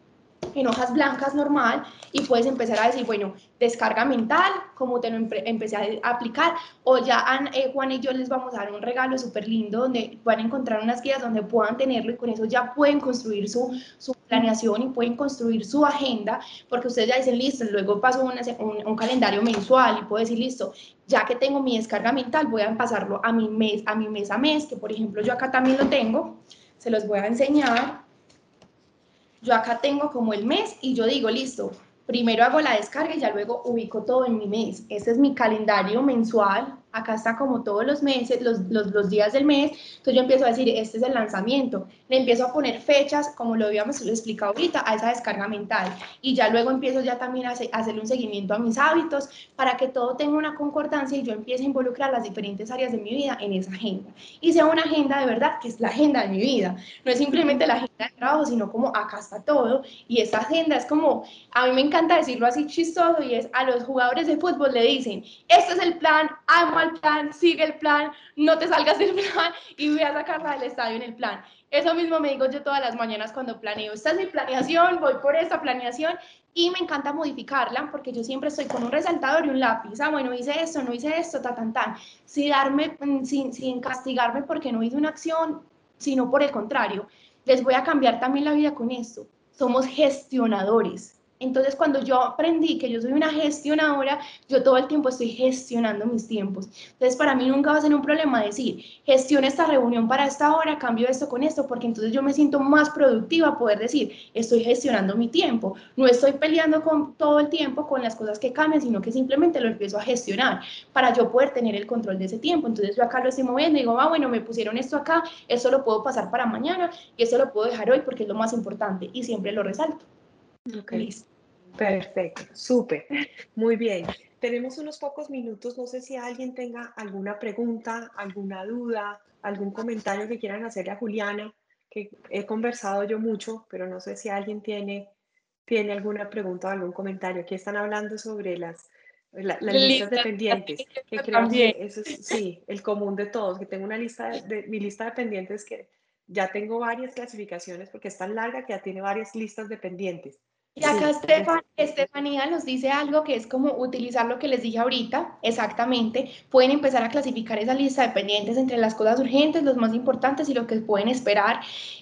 en hojas blancas normal y puedes empezar a decir, bueno, descarga mental, como te lo empecé a aplicar, o ya eh, Juan y yo les vamos a dar un regalo súper lindo donde van a encontrar unas guías donde puedan tenerlo y con eso ya pueden construir su, su planeación y pueden construir su agenda, porque ustedes ya dicen, listo, luego paso un, un, calendario mensual y puedo decir, listo, ya que tengo mi descarga mental, voy a pasarlo a mi mes, a mi mes a mes, que por ejemplo yo acá también lo tengo, se los voy a enseñar yo acá tengo como el mes y yo digo, listo, primero hago la descarga y ya luego ubico todo en mi mes. Ese es mi calendario mensual. Acá está como todos los meses, los, los, los, días del mes, entonces yo empiezo a decir, este es el lanzamiento, le empiezo a poner fechas, como lo habíamos explicado ahorita, a esa descarga mental, y ya luego empiezo ya también a, hacer, a hacerle un seguimiento a mis hábitos, para que todo tenga una concordancia y yo empiece a involucrar las diferentes áreas de mi vida en esa agenda, y sea una agenda de verdad, que es la agenda de mi vida, no es simplemente la agenda de trabajo, sino como acá está todo, y esa agenda es como, a mí me encanta decirlo así chistoso, y es a los jugadores de fútbol le dicen, este es el plan, amo plan, sigue el plan, no te salgas del plan y voy a sacarla del estadio en el plan. Eso mismo me digo yo todas las mañanas cuando planeo. Esta es mi planeación, voy por esta planeación y me encanta modificarla porque yo siempre estoy con un resaltador y un lápiz. Ah, bueno, hice esto, no hice esto, ta, tan, tan. Sin, darme, mm, sin, sin castigarme porque no hice una acción, sino por el contrario. Les voy a cambiar también la vida con esto. Somos gestionadores entonces, cuando yo aprendí que yo soy una gestionadora, yo todo el tiempo estoy gestionando mis tiempos. Entonces, para mí nunca va a ser un problema decir, gestiona esta reunión para esta hora, cambio esto con esto, porque entonces yo me siento más productiva poder decir, estoy gestionando mi tiempo. No estoy peleando con todo el tiempo con las cosas que cambian, sino que simplemente lo empiezo a gestionar para yo poder tener el control de ese tiempo. Entonces, yo acá lo estoy moviendo y digo, ah, bueno, me pusieron esto acá, eso lo puedo pasar para mañana y eso lo puedo dejar hoy porque es lo más importante y siempre lo resalto. Okay. Perfecto, súper, muy bien. Tenemos unos pocos minutos, no sé si alguien tenga alguna pregunta, alguna duda, algún comentario que quieran hacerle a Juliana, que he conversado yo mucho, pero no sé si alguien tiene, tiene alguna pregunta o algún comentario. Aquí están hablando sobre las, las listas de pendientes, que creo que eso es, sí, el común de todos, que tengo una lista de, mi lista de pendientes que ya tengo varias clasificaciones porque es tan larga que ya tiene varias listas de pendientes. Y acá Estefanía nos dice algo que es como utilizar lo que les dije ahorita, exactamente. Pueden empezar a clasificar esa lista de pendientes entre las cosas urgentes, los más importantes y lo que pueden esperar.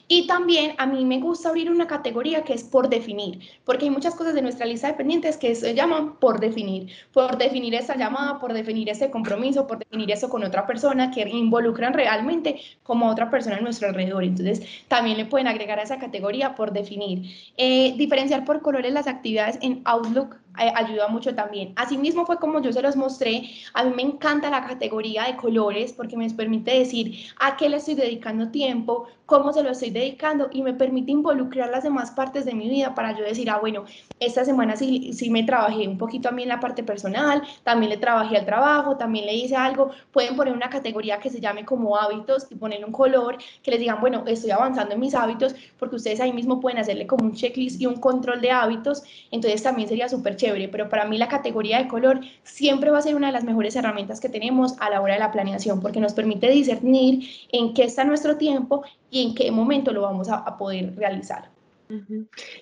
Y también a mí me gusta abrir una categoría que es por definir, porque hay muchas cosas de nuestra lista de pendientes que se llaman por definir, por definir esa llamada, por definir ese compromiso, por definir eso con otra persona que involucran realmente como otra persona en nuestro alrededor. Entonces, también le pueden agregar a esa categoría por definir. Eh, diferenciar por colores las actividades en Outlook ayuda mucho también. Asimismo fue como yo se los mostré, a mí me encanta la categoría de colores porque me permite decir a qué le estoy dedicando tiempo, cómo se lo estoy dedicando y me permite involucrar las demás partes de mi vida para yo decir, ah, bueno, esta semana sí, sí me trabajé un poquito a mí en la parte personal, también le trabajé al trabajo, también le hice algo, pueden poner una categoría que se llame como hábitos y poner un color que les digan, bueno, estoy avanzando en mis hábitos porque ustedes ahí mismo pueden hacerle como un checklist y un control de hábitos, entonces también sería súper chévere, pero para mí la categoría de color siempre va a ser una de las mejores herramientas que tenemos a la hora de la planeación, porque nos permite discernir en qué está nuestro tiempo y en qué momento lo vamos a, poder realizar.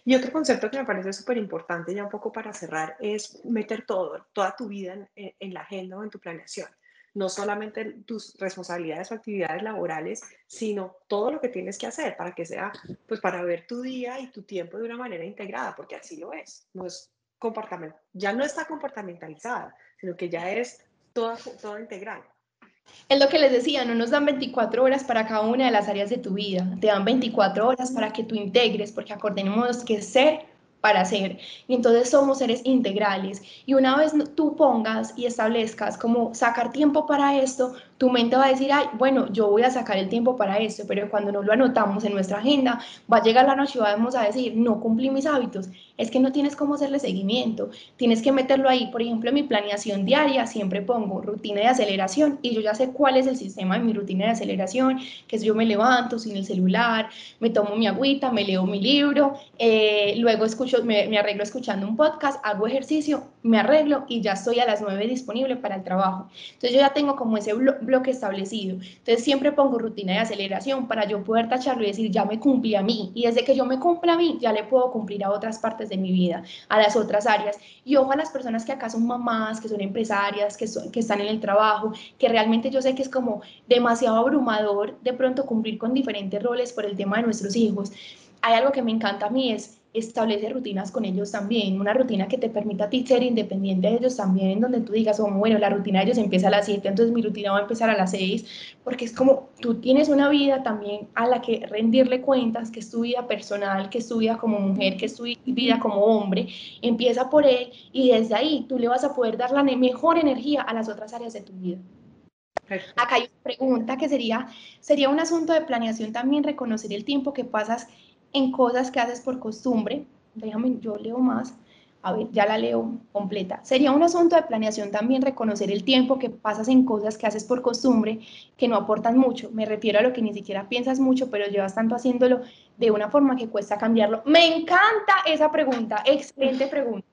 Y otro concepto que me parece súper importante, ya un poco para cerrar, es meter todo, toda tu vida en, en la agenda o en tu planeación no solamente tus responsabilidades o actividades laborales, sino todo lo que tienes que hacer para que sea, pues para ver tu día y tu tiempo de una manera integrada, porque así lo es. No es ya no está comportamentalizada, sino que ya es toda, todo integral. Es lo que les decía, no nos dan 24 horas para cada una de las áreas de tu vida, te dan 24 horas para que tú integres, porque acordemos que ser para ser. Y entonces somos seres integrales. Y una vez tú pongas y establezcas como sacar tiempo para esto, tu mente va a decir, ay, bueno, yo voy a sacar el tiempo para esto, pero cuando no lo anotamos en nuestra agenda, va a llegar la noche y vamos a decir, no cumplí mis hábitos. Es que no tienes cómo hacerle seguimiento, tienes que meterlo ahí. Por ejemplo, en mi planeación diaria siempre pongo rutina de aceleración y yo ya sé cuál es el sistema de mi rutina de aceleración, que es yo me levanto sin el celular, me tomo mi agüita, me leo mi libro, eh, luego escucho, me, me arreglo escuchando un podcast, hago ejercicio, me arreglo y ya estoy a las 9 disponible para el trabajo. Entonces yo ya tengo como ese bloque establecido. Entonces siempre pongo rutina de aceleración para yo poder tacharlo y decir, ya me cumplí a mí. Y desde que yo me cumpla a mí, ya le puedo cumplir a otras partes de mi vida, a las otras áreas. Y ojo a las personas que acá son mamás, que son empresarias, que, son, que están en el trabajo, que realmente yo sé que es como demasiado abrumador de pronto cumplir con diferentes roles por el tema de nuestros hijos. Hay algo que me encanta a mí es establece rutinas con ellos también, una rutina que te permita a ti ser independiente de ellos también, en donde tú digas, oh, bueno, la rutina de ellos empieza a las 7, entonces mi rutina va a empezar a las 6, porque es como tú tienes una vida también a la que rendirle cuentas, que es tu vida personal, que es tu vida como mujer, que es tu vida como hombre, empieza por él y desde ahí tú le vas a poder dar la mejor energía a las otras áreas de tu vida. Acá hay una pregunta que sería, ¿sería un asunto de planeación también reconocer el tiempo que pasas en cosas que haces por costumbre? Déjame, yo leo más. A ver, ya la leo completa. Sería un asunto de planeación también reconocer el tiempo que pasas en cosas que haces por costumbre que no aportan mucho. Me refiero a lo que ni siquiera piensas mucho, pero llevas tanto haciéndolo de una forma que cuesta cambiarlo. Me encanta esa pregunta, excelente pregunta.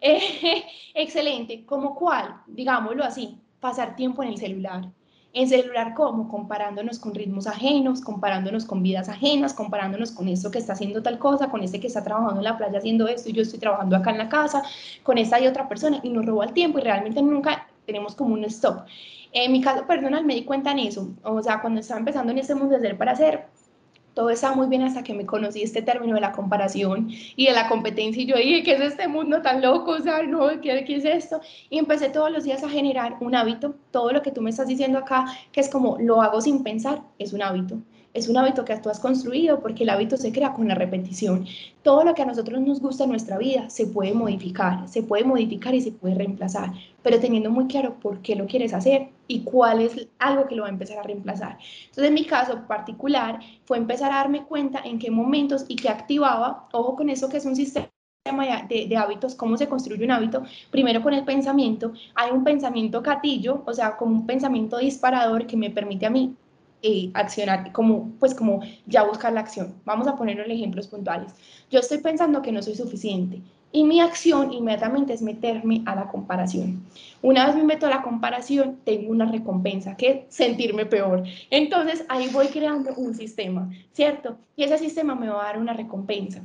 Eh, excelente, ¿como cuál? Digámoslo así, pasar tiempo en el celular. En celular, ¿cómo? Comparándonos con ritmos ajenos, comparándonos con vidas ajenas, comparándonos con esto que está haciendo tal cosa, con este que está trabajando en la playa haciendo esto y yo estoy trabajando acá en la casa, con esta y otra persona y nos roba el tiempo y realmente nunca tenemos como un stop. En mi caso personal me di cuenta en eso, o sea, cuando estaba empezando en este mundo de hacer para hacer, todo estaba muy bien hasta que me conocí este término de la comparación y de la competencia y yo dije, ¿qué es este mundo tan loco? O sea, no, ¿qué, ¿qué, es esto? Y empecé todos los días a generar un hábito, todo lo que tú me estás diciendo acá, que es como lo hago sin pensar, es un hábito es un hábito que tú has construido porque el hábito se crea con la repetición. Todo lo que a nosotros nos gusta en nuestra vida se puede modificar, se puede modificar y se puede reemplazar, pero teniendo muy claro por qué lo quieres hacer y cuál es algo que lo va a empezar a reemplazar. Entonces, en mi caso particular fue empezar a darme cuenta en qué momentos y qué activaba, ojo con eso que es un sistema de, de, hábitos, cómo se construye un hábito, primero con el pensamiento, hay un pensamiento gatillo, o sea, como un pensamiento disparador que me permite a mí eh, accionar, como, pues como ya buscar la acción. Vamos a ponerlo en ejemplos puntuales. Yo estoy pensando que no soy suficiente y mi acción inmediatamente es meterme a la comparación. Una vez me meto a la comparación, tengo una recompensa, que es sentirme peor. Entonces ahí voy creando un sistema, ¿cierto? Y ese sistema me va a dar una recompensa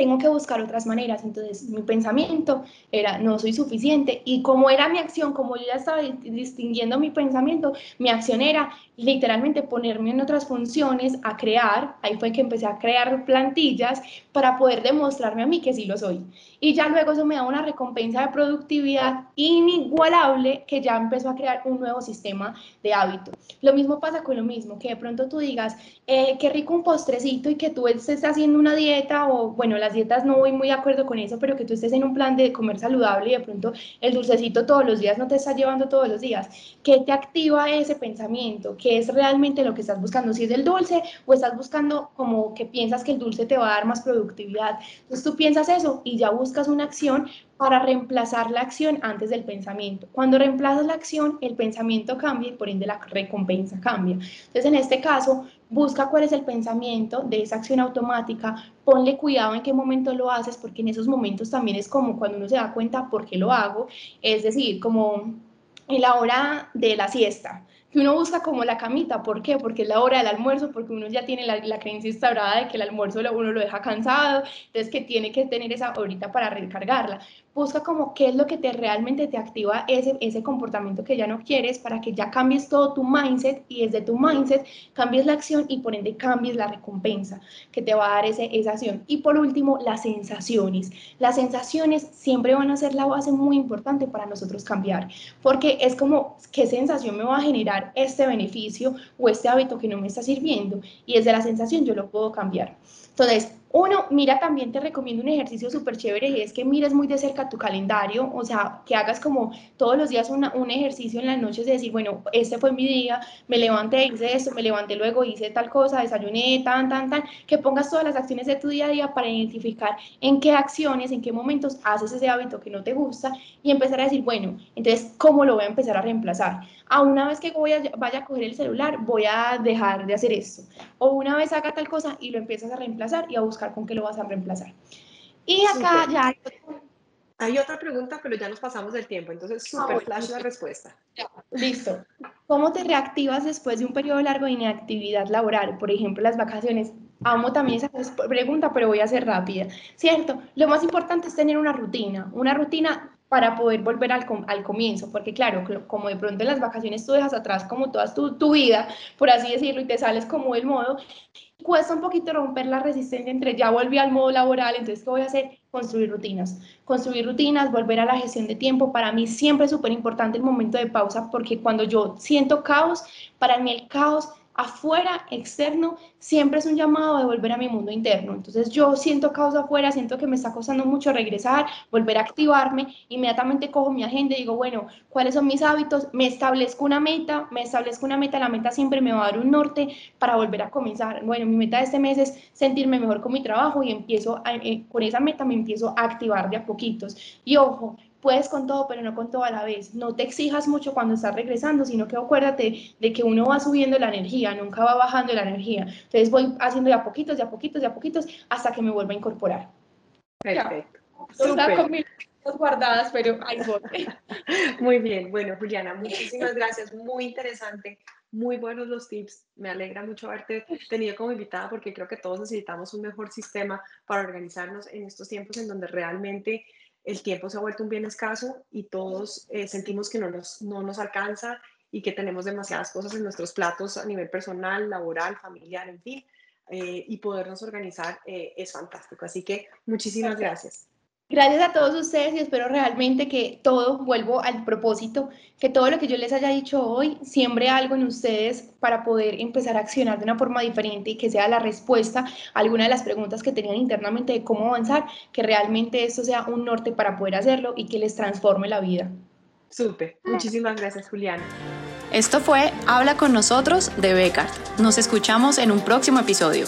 tengo que buscar otras maneras. Entonces, mi pensamiento era, no soy suficiente. Y como era mi acción, como yo ya estaba distinguiendo mi pensamiento, mi acción era literalmente ponerme en otras funciones, a crear. Ahí fue que empecé a crear plantillas para poder demostrarme a mí que sí lo soy. Y ya luego eso me da una recompensa de productividad inigualable que ya empezó a crear un nuevo sistema de hábito. Lo mismo pasa con lo mismo, que de pronto tú digas, eh, qué rico un postrecito y que tú estés haciendo una dieta o, bueno, las dietas no voy muy de acuerdo con eso, pero que tú estés en un plan de comer saludable y de pronto el dulcecito todos los días no te está llevando todos los días. ¿Qué te activa ese pensamiento? ¿Qué es realmente lo que estás buscando? Si es el dulce o estás buscando como que piensas que el dulce te va a dar más productividad. Entonces tú piensas eso y ya buscas una acción para reemplazar la acción antes del pensamiento. Cuando reemplazas la acción, el pensamiento cambia y por ende la recompensa cambia. Entonces, en este caso, busca cuál es el pensamiento de esa acción automática, ponle cuidado en qué momento lo haces, porque en esos momentos también es como cuando uno se da cuenta por qué lo hago, es decir, como en la hora de la siesta que uno busca como la camita, ¿por qué? Porque es la hora del almuerzo, porque uno ya tiene la, la creencia instaurada de que el almuerzo uno lo deja cansado, entonces que tiene que tener esa horita para recargarla busca como qué es lo que te realmente te activa ese, ese comportamiento que ya no quieres para que ya cambies todo tu mindset y desde tu mindset cambies la acción y por ende cambies la recompensa que te va a dar ese, esa acción. Y por último, las sensaciones. Las sensaciones siempre van a ser la base muy importante para nosotros cambiar, porque es como qué sensación me va a generar este beneficio o este hábito que no me está sirviendo y desde la sensación yo lo puedo cambiar. Entonces, uno, mira, también te recomiendo un ejercicio súper chévere y es que mires muy de cerca tu calendario, o sea, que hagas como todos los días un ejercicio en las noches de decir, bueno, este fue mi día, me levanté, hice esto, me levanté luego, hice tal cosa, desayuné, tan, tan, tan, que pongas todas las acciones de tu día a día para identificar en qué acciones, en qué momentos haces ese hábito que no te gusta y empezar a decir, bueno, entonces, ¿cómo lo voy a empezar a reemplazar? A una vez que voy a, vaya a coger el celular, voy a dejar de hacer esto. O una vez haga tal cosa y lo empiezas a reemplazar y a buscar con qué lo vas a reemplazar. Y acá ya hay... otra pregunta, pero ya nos pasamos del tiempo, entonces ah, súper flash la respuesta. listo. ¿Cómo te reactivas después de un periodo largo de inactividad laboral? Por ejemplo, las vacaciones. Amo también esa pregunta, pero voy a ser rápida. ¿Cierto? Lo más importante es tener una rutina, una rutina para poder volver al, al, comienzo, porque claro, como de pronto en las vacaciones tú dejas atrás como toda tu, tu, vida, por así decirlo, y te sales como del modo, cuesta un poquito romper la resistencia entre ya volví al modo laboral, entonces ¿qué voy a hacer? Construir rutinas. Construir rutinas, volver a la gestión de tiempo. Para mí siempre es súper importante el momento de pausa porque cuando yo siento caos, para mí el caos afuera, externo, siempre es un llamado de volver a mi mundo interno. Entonces yo siento causa afuera, siento que me está costando mucho regresar, volver a activarme, inmediatamente cojo mi agenda y digo, bueno, ¿cuáles son mis hábitos? Me establezco una meta, me establezco una meta, la meta siempre me va a dar un norte para volver a comenzar. Bueno, mi meta de este mes es sentirme mejor con mi trabajo y empiezo, eh, con esa meta me empiezo a activar de a poquitos. Y ojo, puedes con todo, pero no con todo a la vez. No te exijas mucho cuando estás regresando, sino que acuérdate de que uno va subiendo la energía, nunca va bajando la energía. Entonces voy haciendo de a poquitos, de a poquitos, de a poquitos, hasta que me vuelva a incorporar. Perfecto. Con guardadas, pero ahí voy. Muy bien. Bueno, Juliana, muchísimas gracias. Muy interesante. Muy buenos los tips. Me alegra mucho haberte tenido como invitada porque creo que todos necesitamos un mejor sistema para organizarnos en estos tiempos en donde realmente el tiempo se ha vuelto un bien escaso y todos eh, sentimos que no nos, no nos alcanza y que tenemos demasiadas cosas en nuestros platos a nivel personal, laboral, familiar, en fin, eh, y podernos organizar eh, es fantástico. Así que muchísimas gracias. Gracias a todos ustedes y espero realmente que todo, vuelvo al propósito, que todo lo que yo les haya dicho hoy siembre algo en ustedes para poder empezar a accionar de una forma diferente y que sea la respuesta a alguna de las preguntas que tenían internamente de cómo avanzar, que realmente esto sea un norte para poder hacerlo y que les transforme la vida. Súper, muchísimas gracias Juliana. Esto fue Habla con nosotros de Becar. Nos escuchamos en un próximo episodio.